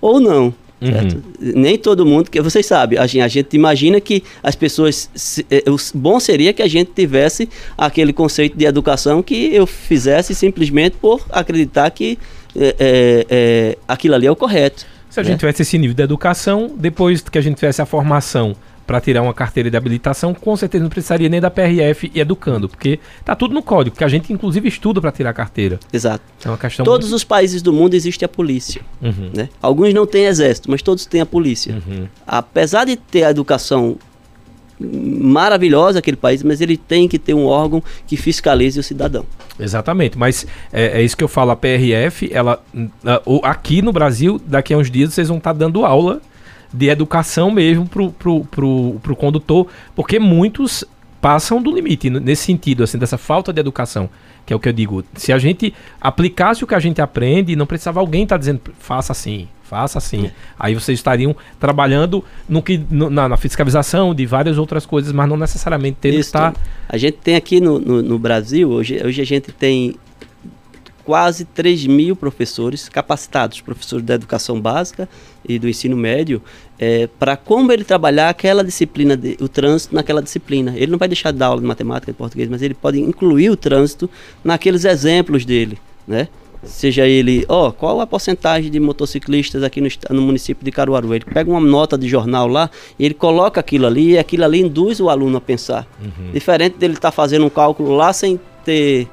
ou não. Uhum. Nem todo mundo, que vocês sabem, a gente, a gente imagina que as pessoas. Se, é, o bom seria que a gente tivesse aquele conceito de educação que eu fizesse simplesmente por acreditar que é, é aquilo ali é o correto. Se a né? gente tivesse esse nível de educação, depois que a gente tivesse a formação para tirar uma carteira de habilitação, com certeza não precisaria nem da PRF e educando, porque tá tudo no código, que a gente inclusive estuda para tirar a carteira. Exato. É uma questão Todos muito... os países do mundo existe a polícia. Uhum. Né? Alguns não têm exército, mas todos têm a polícia. Uhum. Apesar de ter a educação maravilhosa aquele país, mas ele tem que ter um órgão que fiscalize o cidadão. Exatamente, mas é, é isso que eu falo, a PRF, ela aqui no Brasil, daqui a uns dias vocês vão estar tá dando aula de educação mesmo pro, pro, pro, pro condutor, porque muitos passam do limite nesse sentido, assim, dessa falta de educação, que é o que eu digo. Se a gente aplicasse o que a gente aprende, não precisava alguém estar tá dizendo, faça assim, faça assim. É. Aí vocês estariam trabalhando no que, no, na, na, fiscalização de várias outras coisas, mas não necessariamente ter estar... A gente tem aqui no, no, no Brasil, hoje, hoje a gente tem quase 3 mil professores capacitados, professores da educação básica e do ensino médio, é, para como ele trabalhar aquela disciplina, de, o trânsito naquela disciplina. Ele não vai deixar de dar aula de matemática e português, mas ele pode incluir o trânsito naqueles exemplos dele, né? Seja ele, ó, oh, qual a porcentagem de motociclistas aqui no, no, município de Caruaru? Ele pega uma nota de jornal lá e ele coloca aquilo ali e aquilo ali induz o aluno a pensar. Uhum. Diferente dele estar tá fazendo um cálculo lá sem ter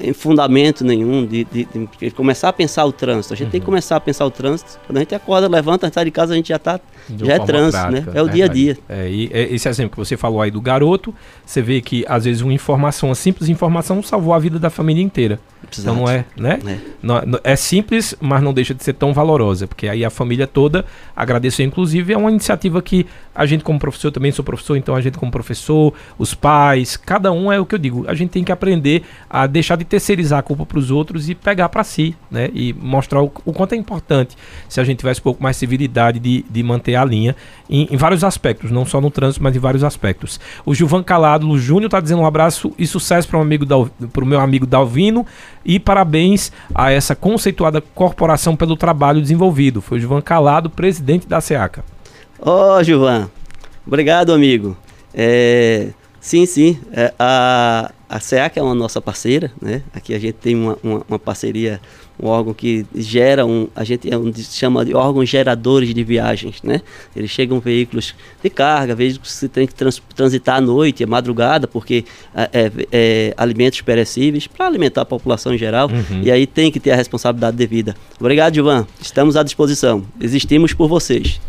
em fundamento nenhum de, de, de, começar a pensar o trânsito. A gente uhum. tem que uhum. começar a pensar o trânsito. Quando a gente acorda, levanta, sai de casa, a gente já está já é trânsito, né? prática, né? É o dia a dia. É, e é, esse exemplo que você falou aí do garoto, você vê que às vezes uma informação, uma simples informação salvou a vida da família inteira. Exato. Então não é, né? É. Não, é simples, mas não deixa de ser tão valorosa, porque aí a família toda agradeceu. Inclusive, é uma iniciativa que a gente, como professor, também sou professor, então a gente, como professor, os pais, cada um é o que eu digo. A gente tem que aprender a deixar de terceirizar a culpa para os outros e pegar para si, né? E mostrar o, o, quanto é importante se a gente tivesse um pouco mais civilidade de, de manter a linha em, em, vários aspectos, não só no trânsito, mas em vários aspectos. O Gilvan Calado, o Júnior, está dizendo um abraço e sucesso para um amigo o meu amigo Dalvino e parabéns a essa conceituada corporação pelo trabalho desenvolvido. Foi o Gilvan Calado, presidente da SEACA. Ô, oh, Gilvan, obrigado, amigo. É, sim, sim, é, a, a SEAC é uma nossa parceira, né? Aqui a gente tem uma, uma, uma parceria, um órgão que gera um, a gente é chama de órgãos geradores de viagens, né? Eles chegam veículos de carga, veículos que tem que trans, transitar à noite, à madrugada, porque é, é, é alimentos perecíveis para alimentar a população em geral, uhum. e aí tem que ter a responsabilidade devida. Obrigado, Ivan. Estamos à disposição. Existimos por vocês.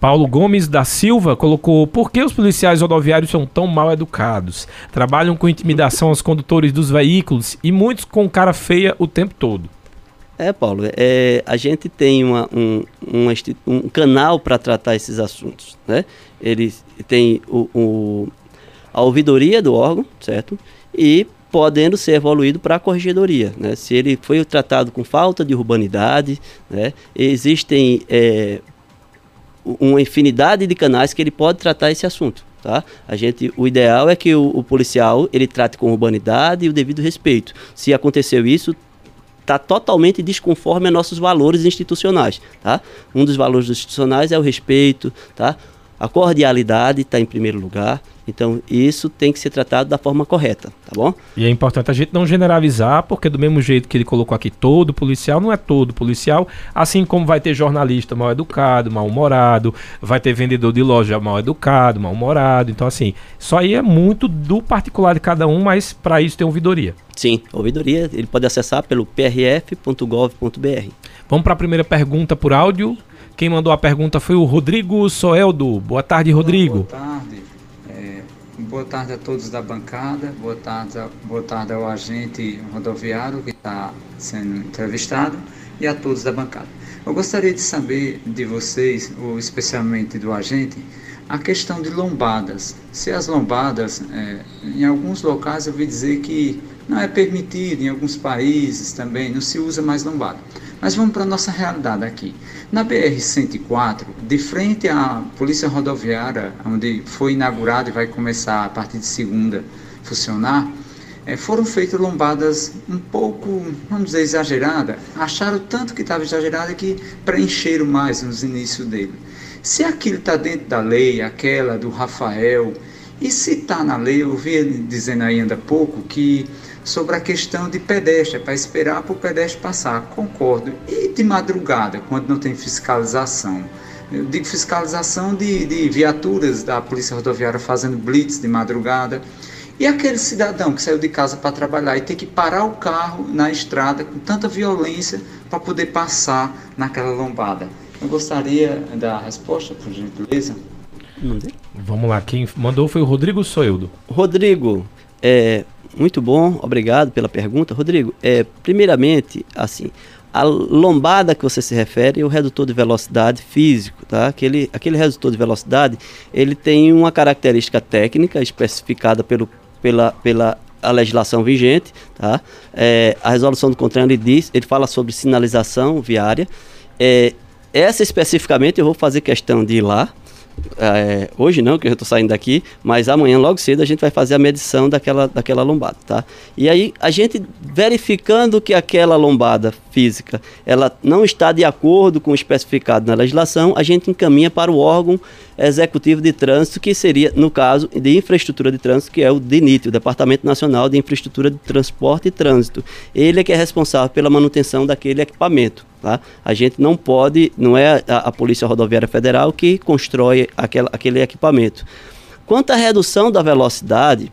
Paulo Gomes da Silva colocou: por que os policiais rodoviários são tão mal educados? Trabalham com intimidação aos condutores dos veículos e muitos com cara feia o tempo todo. É, Paulo, é, a gente tem uma, um, um, canal para tratar esses assuntos. Né? Eles têm o, o, a ouvidoria do órgão, certo? E podendo ser evoluído para a corregedoria. Né? Se ele foi tratado com falta de urbanidade, né? existem é, uma infinidade de canais que ele pode tratar esse assunto. Tá? A gente, o ideal é que o, o policial ele trate com urbanidade e o devido respeito. Se aconteceu isso, está totalmente desconforme a nossos valores institucionais. Tá? Um dos valores institucionais é o respeito, tá? a cordialidade está em primeiro lugar. Então, isso tem que ser tratado da forma correta, tá bom? E é importante a gente não generalizar, porque do mesmo jeito que ele colocou aqui, todo policial não é todo policial, assim como vai ter jornalista mal educado, mal humorado, vai ter vendedor de loja mal educado, mal humorado. Então, assim, isso aí é muito do particular de cada um, mas para isso tem ouvidoria. Sim, ouvidoria, ele pode acessar pelo prf.gov.br. Vamos para a primeira pergunta por áudio. Quem mandou a pergunta foi o Rodrigo Soeldo. Boa tarde, Rodrigo. Boa tarde. Boa tarde a todos da bancada. Boa tarde, boa tarde ao agente rodoviário que está sendo entrevistado e a todos da bancada. Eu gostaria de saber de vocês, ou especialmente do agente, a questão de lombadas. Se as lombadas, é, em alguns locais eu ouvi dizer que não é permitido, em alguns países também não se usa mais lombada. Mas vamos para a nossa realidade aqui. Na BR-104, de frente à Polícia Rodoviária, onde foi inaugurado e vai começar a partir de segunda funcionar, é, foram feitas lombadas um pouco, vamos dizer, exageradas. Acharam tanto que estava exagerada que preencheram mais nos inícios dele. Se aquilo está dentro da lei, aquela do Rafael, e se está na lei, eu vi ele dizendo ainda há pouco que sobre a questão de pedestre, é para esperar para o pedestre passar. Concordo. E de madrugada, quando não tem fiscalização? Eu digo fiscalização de, de viaturas da Polícia Rodoviária fazendo blitz de madrugada. E aquele cidadão que saiu de casa para trabalhar e tem que parar o carro na estrada com tanta violência para poder passar naquela lombada. Eu gostaria da resposta, por gentileza. Vamos lá, quem mandou foi o Rodrigo Soildo. Rodrigo, é, muito bom, obrigado pela pergunta. Rodrigo, é, primeiramente, assim, a lombada que você se refere é o redutor de velocidade físico, tá? Aquele, aquele redutor de velocidade, ele tem uma característica técnica especificada pelo, pela, pela a legislação vigente, tá? É, a resolução do CONTRAN, ele diz, ele fala sobre sinalização viária. É, essa especificamente eu vou fazer questão de ir lá, é, hoje não, que eu estou saindo daqui, mas amanhã, logo cedo, a gente vai fazer a medição daquela, daquela lombada, tá? E aí, a gente verificando que aquela lombada física, ela não está de acordo com o especificado na legislação, a gente encaminha para o órgão executivo de trânsito, que seria, no caso, de infraestrutura de trânsito, que é o DINIT, o Departamento Nacional de Infraestrutura de Transporte e Trânsito. Ele é que é responsável pela manutenção daquele equipamento. Tá? A gente não pode, não é a, a Polícia Rodoviária Federal que constrói aquela, aquele equipamento. Quanto à redução da velocidade,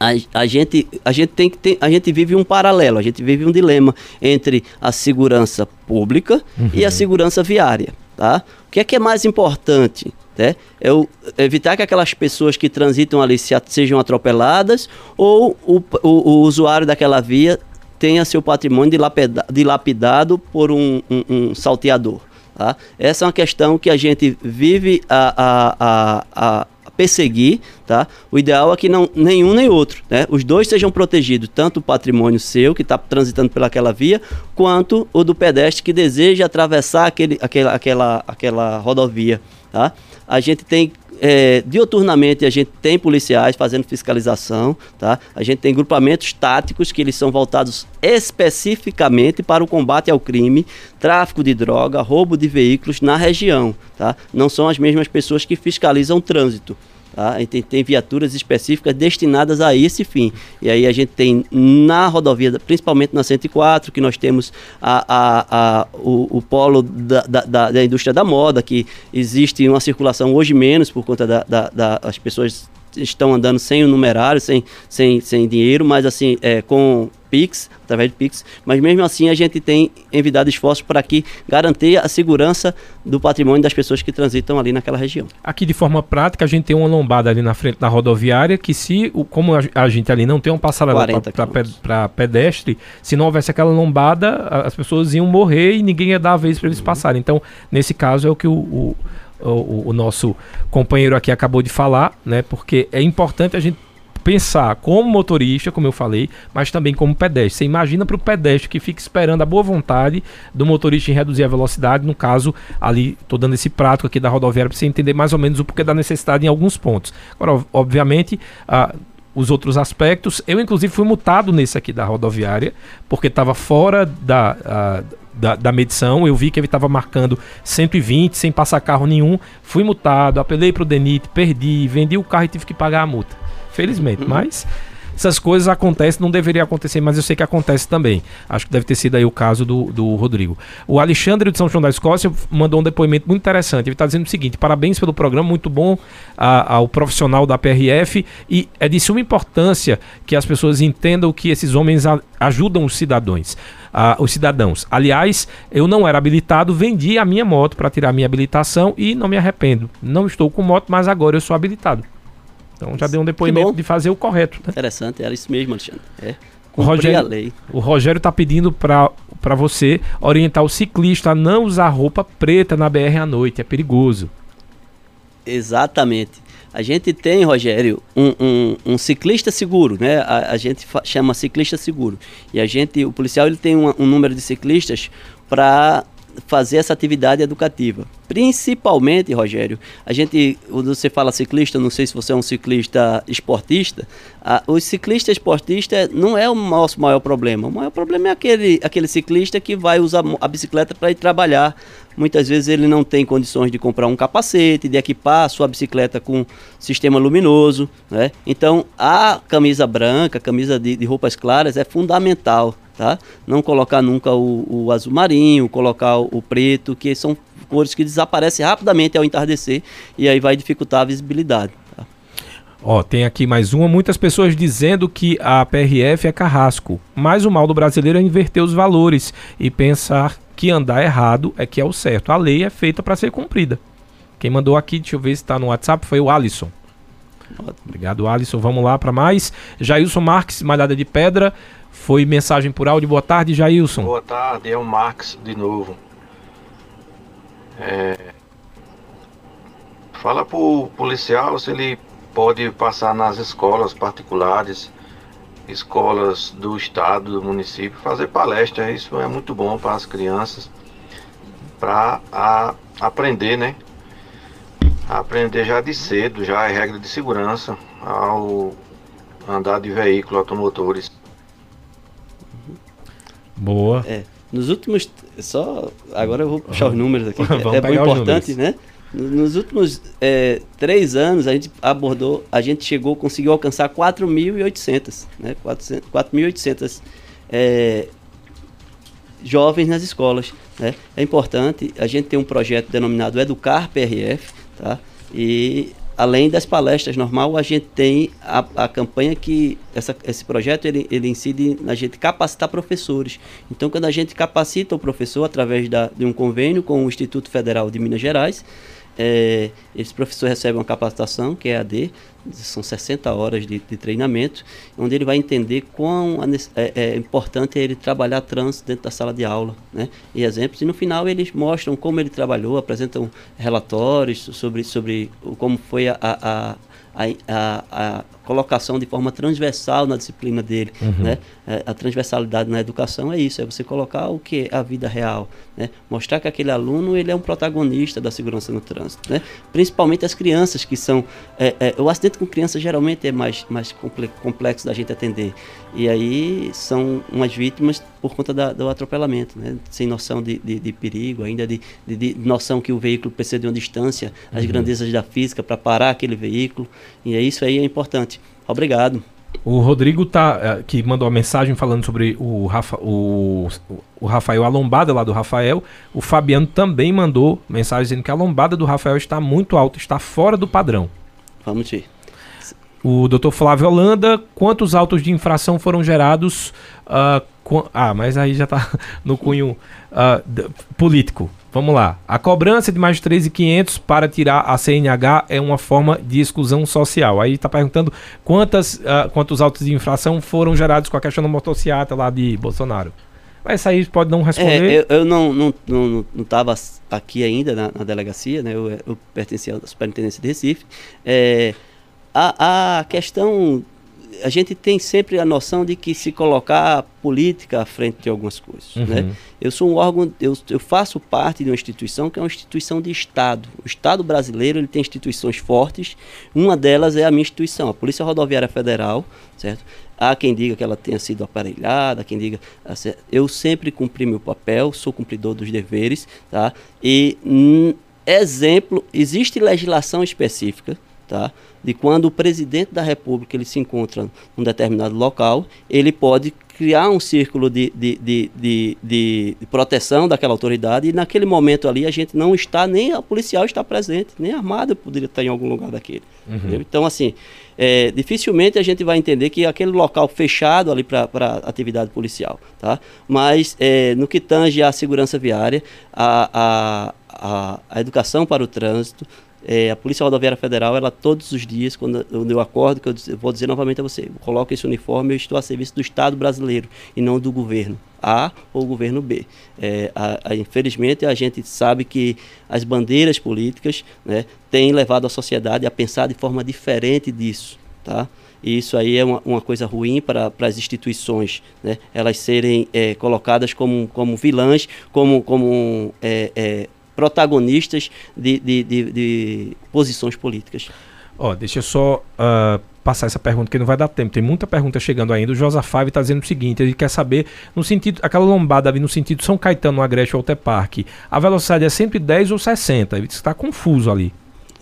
a, a, gente, a, gente tem que ter, a gente vive um paralelo, a gente vive um dilema entre a segurança pública uhum. e a segurança viária. Tá? O que é que é mais importante? Né? É o, evitar que aquelas pessoas que transitam ali se, sejam atropeladas ou o, o, o usuário daquela via tenha seu patrimônio dilapida, dilapidado por um, um, um salteador. Tá? Essa é uma questão que a gente vive a, a, a, a perseguir, tá? O ideal é que não nenhum nem outro, né? Os dois sejam protegidos, tanto o patrimônio seu que está transitando pelaquela via, quanto o do pedestre que deseja atravessar aquele, aquela, aquela, aquela rodovia, tá? A gente tem é, dioturnamente a gente tem policiais fazendo fiscalização, tá? A gente tem grupamentos táticos que eles são voltados especificamente para o combate ao crime, tráfico de droga, roubo de veículos na região, tá? Não são as mesmas pessoas que fiscalizam o trânsito. Tá? A gente tem viaturas específicas destinadas a esse fim. E aí a gente tem na rodovia, principalmente na 104, que nós temos a, a, a o, o, polo da, da, da, indústria da moda, que existe uma circulação hoje menos por conta das da, da, pessoas estão andando sem o numerário, sem, sem, sem dinheiro, mas assim, é, com Pix, através de Pix, mas mesmo assim a gente tem envidado esforços para que garantir a segurança do patrimônio das pessoas que transitam ali naquela região. Aqui de forma prática a gente tem uma lombada ali na frente da rodoviária que se, como a gente ali não tem um passarela para pedestre, se não houvesse aquela lombada, as pessoas iam morrer e ninguém ia dar a vez para eles uhum. passarem. Então, nesse caso é o que o, o o, o, nosso companheiro aqui acabou de falar, né? Porque é importante a gente pensar como motorista, como eu falei, mas também como pedestre. Você imagina para o pedestre que fica esperando a boa vontade do motorista em reduzir a velocidade, no caso, ali, estou dando esse prato aqui da rodoviária para você entender mais ou menos o porquê da necessidade em alguns pontos. Agora, obviamente, a os outros aspectos. Eu, inclusive, fui multado nesse aqui da rodoviária, porque estava fora da, a, da, da, medição. Eu vi que ele estava marcando 120 sem passar carro nenhum. Fui multado, apelei para o DENIT, perdi, vendi o carro e tive que pagar a multa. Felizmente, mas essas coisas acontecem, não deveria acontecer, mas eu sei que acontece também. Acho que deve ter sido aí o caso do, do Rodrigo. O Alexandre de São João da Escócia mandou um depoimento muito interessante. Ele está dizendo o seguinte: parabéns pelo programa, muito bom a, ao profissional da PRF e é de suma importância que as pessoas entendam que esses homens a, ajudam os cidadãos. Os cidadãos. Aliás, eu não era habilitado, vendi a minha moto para tirar a minha habilitação e não me arrependo. Não estou com moto, mas agora eu sou habilitado. Então já deu um depoimento de fazer o correto. Né? Interessante, era isso mesmo, Alexandre. É. O Rogério, o Rogério está pedindo para você orientar o ciclista a não usar roupa preta na BR à noite, é perigoso. Exatamente. A gente tem, Rogério, um, um, um ciclista seguro, né? A, a gente chama ciclista seguro. E a gente, o policial, ele tem um, um número de ciclistas para fazer essa atividade educativa. Principalmente, Rogério, a gente, quando você fala ciclista, não sei se você é um ciclista esportista, a, o ciclista esportista não é o nosso maior problema. O maior problema é aquele, aquele ciclista que vai usar a bicicleta para ir trabalhar. Muitas vezes ele não tem condições de comprar um capacete, de equipar a sua bicicleta com sistema luminoso. Né? Então, a camisa branca, a camisa de, de roupas claras é fundamental tá? Não colocar nunca o, o azul marinho, colocar o, o, preto, que são cores que desaparecem rapidamente ao entardecer e aí vai dificultar a visibilidade. Tá? Ó, tem aqui mais uma. Muitas pessoas dizendo que a PRF é carrasco, mas o mal do brasileiro é inverter os valores e pensar que andar errado é que é o certo. A lei é feita para ser cumprida. Quem mandou aqui, deixa eu ver se está no WhatsApp, foi o Alisson. Obrigado, Alisson. Vamos lá para mais. Jailson Marques, Malhada de Pedra. Foi mensagem por áudio. Boa tarde, Jailson. Boa tarde, é o Max de novo. É... Fala pro policial se ele pode passar nas escolas particulares, escolas do estado, do município, fazer palestra. Isso é muito bom para as crianças, para aprender, né? Aprender já de cedo, já é regra de segurança ao andar de veículo automotores. Boa. É. Nos últimos. Só. Agora eu vou puxar os números aqui. é bem importante, né? Nos últimos é, três anos, a gente abordou, a gente chegou, conseguiu alcançar 4.800, né? 4.800 é, jovens nas escolas. Né? É importante, a gente tem um projeto denominado Educar PRF, tá? E além das palestras normal, a gente tem a, a campanha que essa, esse projeto ele, ele incide na gente capacitar professores. Então, quando a gente capacita o professor através da, de um convênio com o Instituto Federal de Minas Gerais, é, esse professor recebe uma capacitação, que é AD, são 60 horas de, de treinamento, onde ele vai entender quão é, é, importante é ele trabalhar trânsito dentro da sala de aula, né? E exemplos. E no final eles mostram como ele trabalhou, apresentam relatórios sobre, sobre como foi a, a, a, a, a colocação de forma transversal na disciplina dele. Uhum. Né? É, a transversalidade na educação é isso, é você colocar o que é a vida real, né? mostrar que aquele aluno ele é um protagonista da segurança no trânsito. Né? Principalmente as crianças que são... É, é, o acidente com criança geralmente é mais, mais complexo da gente atender. E aí são umas vítimas por conta da, do atropelamento, né? sem noção de, de, de perigo, ainda de, de, noção que o veículo precisa de uma distância, as uhum. grandezas da física para parar aquele veículo. E é isso aí é importante. Obrigado. O Rodrigo tá, eh, que mandou uma mensagem falando sobre o, Rafa, o, o Rafael, a lombada lá do Rafael. O Fabiano também mandou mensagem dizendo que a lombada do Rafael está muito alta, está fora do padrão. Vamos ver. O doutor Flávio Holanda, quantos autos de infração foram gerados? Uh, com, ah, mas aí já está no cunho uh, político. Vamos lá. A cobrança de mais de 3.500 para tirar a CNH é uma forma de exclusão social. Aí está perguntando quantas, uh, quantos autos de infração foram gerados com a questão da motocicleta lá de Bolsonaro. Mas isso aí pode não responder. É, eu, eu não estava não, não, não aqui ainda na, na delegacia, né? Eu, eu pertencia à Superintendência de Recife. É, a, a questão a gente tem sempre a noção de que se colocar a política à frente de algumas coisas. Uhum. Né? Eu sou um órgão, eu, eu, faço parte de uma instituição que é uma instituição de Estado. O Estado brasileiro ele tem instituições fortes. Uma delas é a minha instituição, a Polícia Rodoviária Federal, certo? Há quem diga que ela tenha sido aparelhada, quem diga. Eu sempre cumpri meu papel, sou cumpridor dos deveres, tá? E, hum, exemplo, existe legislação específica tá? De quando o presidente da República ele se encontra num determinado local, ele pode criar um círculo de, de, de, de, de proteção daquela autoridade e naquele momento ali a gente não está, nem a policial está presente, nem armada poderia estar em algum lugar daquele. Uhum. Então, assim, é, dificilmente a gente vai entender que aquele local fechado ali para atividade policial, tá? Mas é, no que tange à segurança viária, a, a, a, a educação para o trânsito, é, a Polícia Rodoviária Federal, ela todos os dias, quando eu acordo, que eu, vou dizer novamente a você, coloco esse uniforme, eu estou a serviço do Estado brasileiro e não do governo A ou governo B. É, a, a, infelizmente, a gente sabe que as bandeiras políticas né, têm levado a sociedade a pensar de forma diferente disso. Tá? E isso aí é uma, uma coisa ruim para as instituições, né? elas serem é, colocadas como, como vilãs, como, como é, é, protagonistas de, de, de, de posições políticas. Ó, oh, deixa eu só uh, passar essa pergunta, que não vai dar tempo. Tem muita pergunta chegando ainda. O Josafá está dizendo o seguinte: ele quer saber, no sentido, aquela lombada ali no sentido São Caetano, Agreste Alter Parque, a velocidade é 110 ou 60? Ele está confuso ali.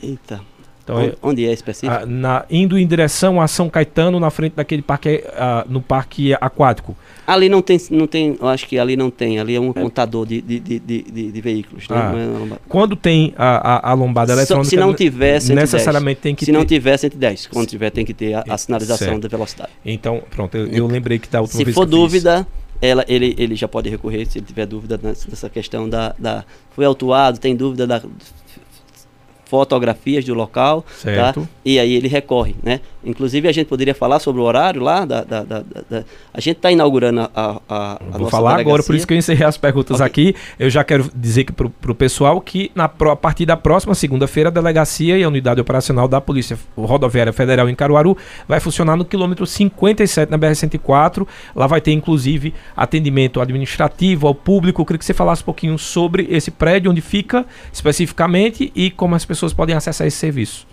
Eita. Então, onde, é, onde é específico? A, na, indo em direção a São Caetano, na frente daquele parque, uh, no parque aquático. Ali não tem, não tem, eu acho que ali não tem, ali é um é. contador de, de, de, de, de veículos. Né? Ah. É quando tem a, a, a lombada eletrônica... Se não tiver 110. Necessariamente tem que Se ter... não tiver 110, quando tiver tem que ter a, a sinalização certo. da velocidade. Então, pronto, eu, eu lembrei que da última Se vez for dúvida, ela, ele, ele já pode recorrer, se ele tiver dúvida nessa questão da, da... Foi autuado, tem dúvida da fotografias do local, tá? certo. Tá? E aí ele recorre, né? Inclusive a gente poderia falar sobre o horário lá, da, da, da, da a gente está inaugurando a, a, a Vou falar delegacia. agora, por isso que eu encerrei as perguntas okay. aqui. Eu já quero dizer que para o pessoal que na, a partir da próxima segunda-feira a delegacia e a unidade operacional da Polícia Rodoviária Federal em Caruaru vai funcionar no quilômetro 57 na BR-104. Lá vai ter inclusive atendimento administrativo ao público. Eu queria que você falasse um pouquinho sobre esse prédio, onde fica especificamente e como as pessoas podem acessar esse serviço.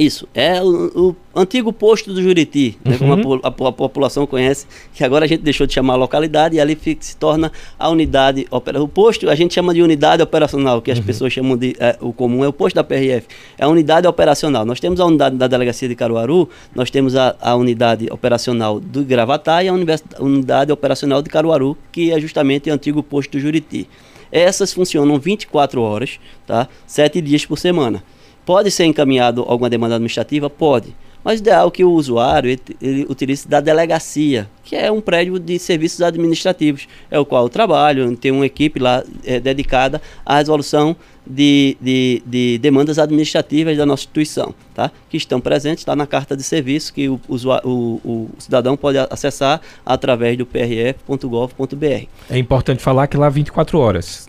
Isso, é o, o, antigo posto do Juriti, né, uhum. como a, a, a, população conhece, que agora a gente deixou de chamar localidade e ali fica, se torna a unidade operacional. O posto a gente chama de unidade operacional, que as uhum. pessoas chamam de. É, o comum é o posto da PRF, é a unidade operacional. Nós temos a unidade da Delegacia de Caruaru, nós temos a, a unidade operacional do Gravatá e a unidade operacional de Caruaru, que é justamente o antigo posto do Juriti. Essas funcionam 24 horas, tá? 7 dias por semana. pode ser encaminhado alguma demanda administrativa? Pode. Mas o ideal é que o usuário ele, ele utilize da delegacia, que é um prédio de serviços administrativos, é o qual eu trabalho, tem uma equipe lá é, dedicada à resolução de, de, de, demandas administrativas da nossa instituição, tá? que estão presentes lá na carta de serviço que o, o, o, cidadão pode acessar através do prf.gov.br. É importante falar que lá 24 horas.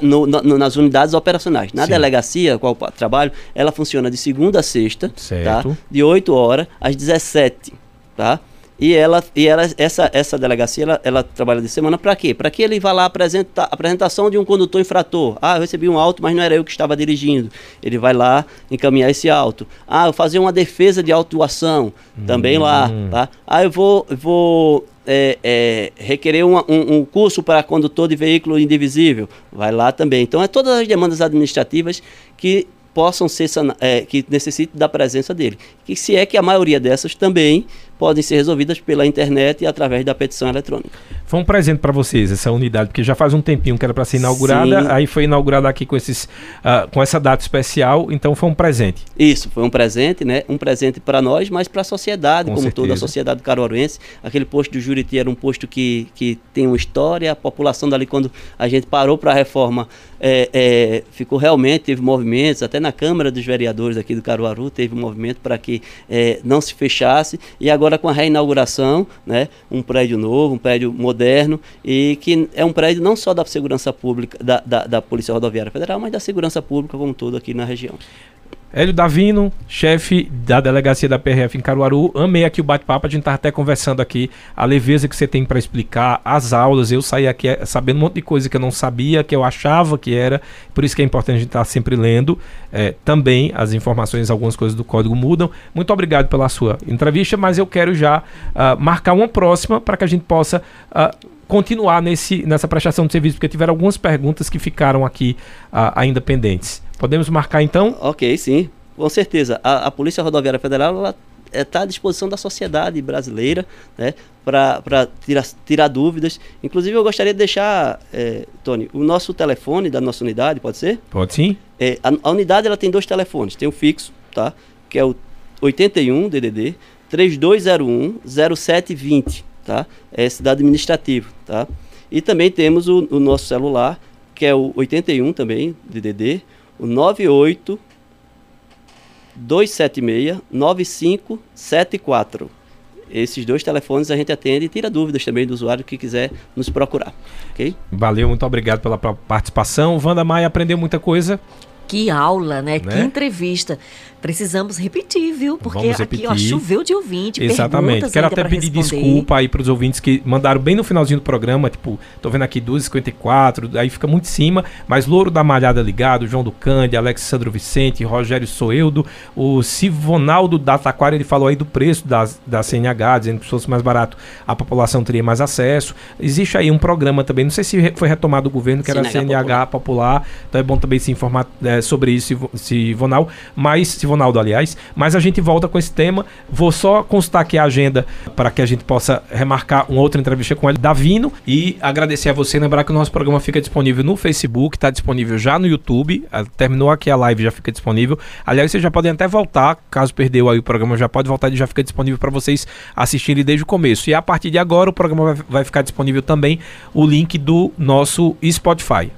No, no, nas unidades operacionais. Na Sim. delegacia, qual trabalho, ela funciona de segunda a sexta, tá? certo. Tá? de 8 horas às 17 tá? E ela, e ela essa, essa delegacia, ela, ela trabalha de semana para quê? Para que ele vá lá apresentar apresentação de um condutor infrator. Ah, eu recebi um auto, mas não era eu que estava dirigindo. Ele vai lá encaminhar esse auto. Ah, eu fazer uma defesa de autuação, também lá, hum. tá? Ah, eu vou, vou é, é, requerer um, um, um, curso para condutor de veículo indivisível, vai lá também. Então, é todas as demandas administrativas que possam ser é, que necessitem da presença dele. Que se é que a maioria dessas também podem ser resolvidas pela internet e através da petição eletrônica. Foi um presente para vocês essa unidade, porque já faz um tempinho que era para ser inaugurada, Sim. aí foi inaugurada aqui com esses uh, com essa data especial, então foi um presente. Isso, foi um presente, né? Um presente para nós, mas para a sociedade, com como certeza. toda a sociedade caruaruense. Aquele posto do Juriti era um posto que, que tem uma história, a população dali quando a gente parou para a reforma é, é, ficou realmente, teve movimentos, até na Câmara dos Vereadores aqui do Caruaru teve um movimento para que é, não se fechasse, e agora agora com a reinauguração, né, um prédio novo, um prédio moderno, e que é um prédio não só da segurança pública, da, da, da Polícia Rodoviária Federal, mas da segurança pública como todo aqui na região. Hélio Davino, chefe da delegacia da PRF em Caruaru. Amei aqui o bate-papo, a gente tá até conversando aqui a leveza que você tem para explicar as aulas. Eu saí aqui eh, sabendo um monte de coisa que eu não sabia, que eu achava que era. Por isso que é importante a gente estar tá sempre lendo. É, também as informações, algumas coisas do código mudam. Muito obrigado pela sua entrevista, mas eu quero já uh, marcar uma próxima para que a gente possa. Uh, continuar nesse, nessa prestação de serviço, porque tiveram algumas perguntas que ficaram aqui uh, ainda pendentes. Podemos marcar então? Ok, sim, com certeza. A, a Polícia Rodoviária Federal está à disposição da sociedade brasileira né, para tirar, tirar dúvidas. Inclusive, eu gostaria de deixar, é, Tony, o nosso telefone da nossa unidade, pode ser? Pode sim. É, a, a, unidade ela tem dois telefones. Tem o fixo, tá? que é o 81 DDD 3201 0720, tá? É cidade administrativo, tá? E também temos o, o nosso celular, que é o 81 também, DDD o 98 276 9574. Esses dois telefones a gente atende e tira dúvidas também do usuário que quiser nos procurar. Ok? Valeu, muito obrigado pela participação. Wanda Maia aprendeu muita coisa. Que aula, né? né? Que entrevista. Precisamos repetir, viu? Porque aqui ó, choveu de ouvinte. Exatamente. Quero até pedir responder. desculpa aí para os ouvintes que mandaram bem no finalzinho do programa, tipo, tô vendo aqui 2h54, aí fica muito em cima, mas Louro da Malhada ligado, João do Cândia, Alexandro Vicente, Rogério Soeldo, o Sivonaldo da Taquara, ele falou aí do preço da, da CNH, dizendo que se fosse mais barato a população teria mais acesso. Existe aí um programa também, não sei se foi retomado do governo, que era a CNH Popular. Popular, então é bom também se informar é, sobre isso, Sivonal, mas se Ronaldo, aliás. Mas a gente volta com esse tema. Vou só constar aqui a agenda para que a gente possa remarcar uma outra entrevista com ele, Davino. E agradecer a você. Lembrar que o nosso programa fica disponível no Facebook, está disponível já no YouTube. Ah, terminou aqui a live, já fica disponível. Aliás, vocês já podem até voltar, caso perdeu aí o programa, já pode voltar e já fica disponível para vocês assistirem desde o começo. E a partir de agora, o programa vai ficar disponível também o link do nosso Spotify.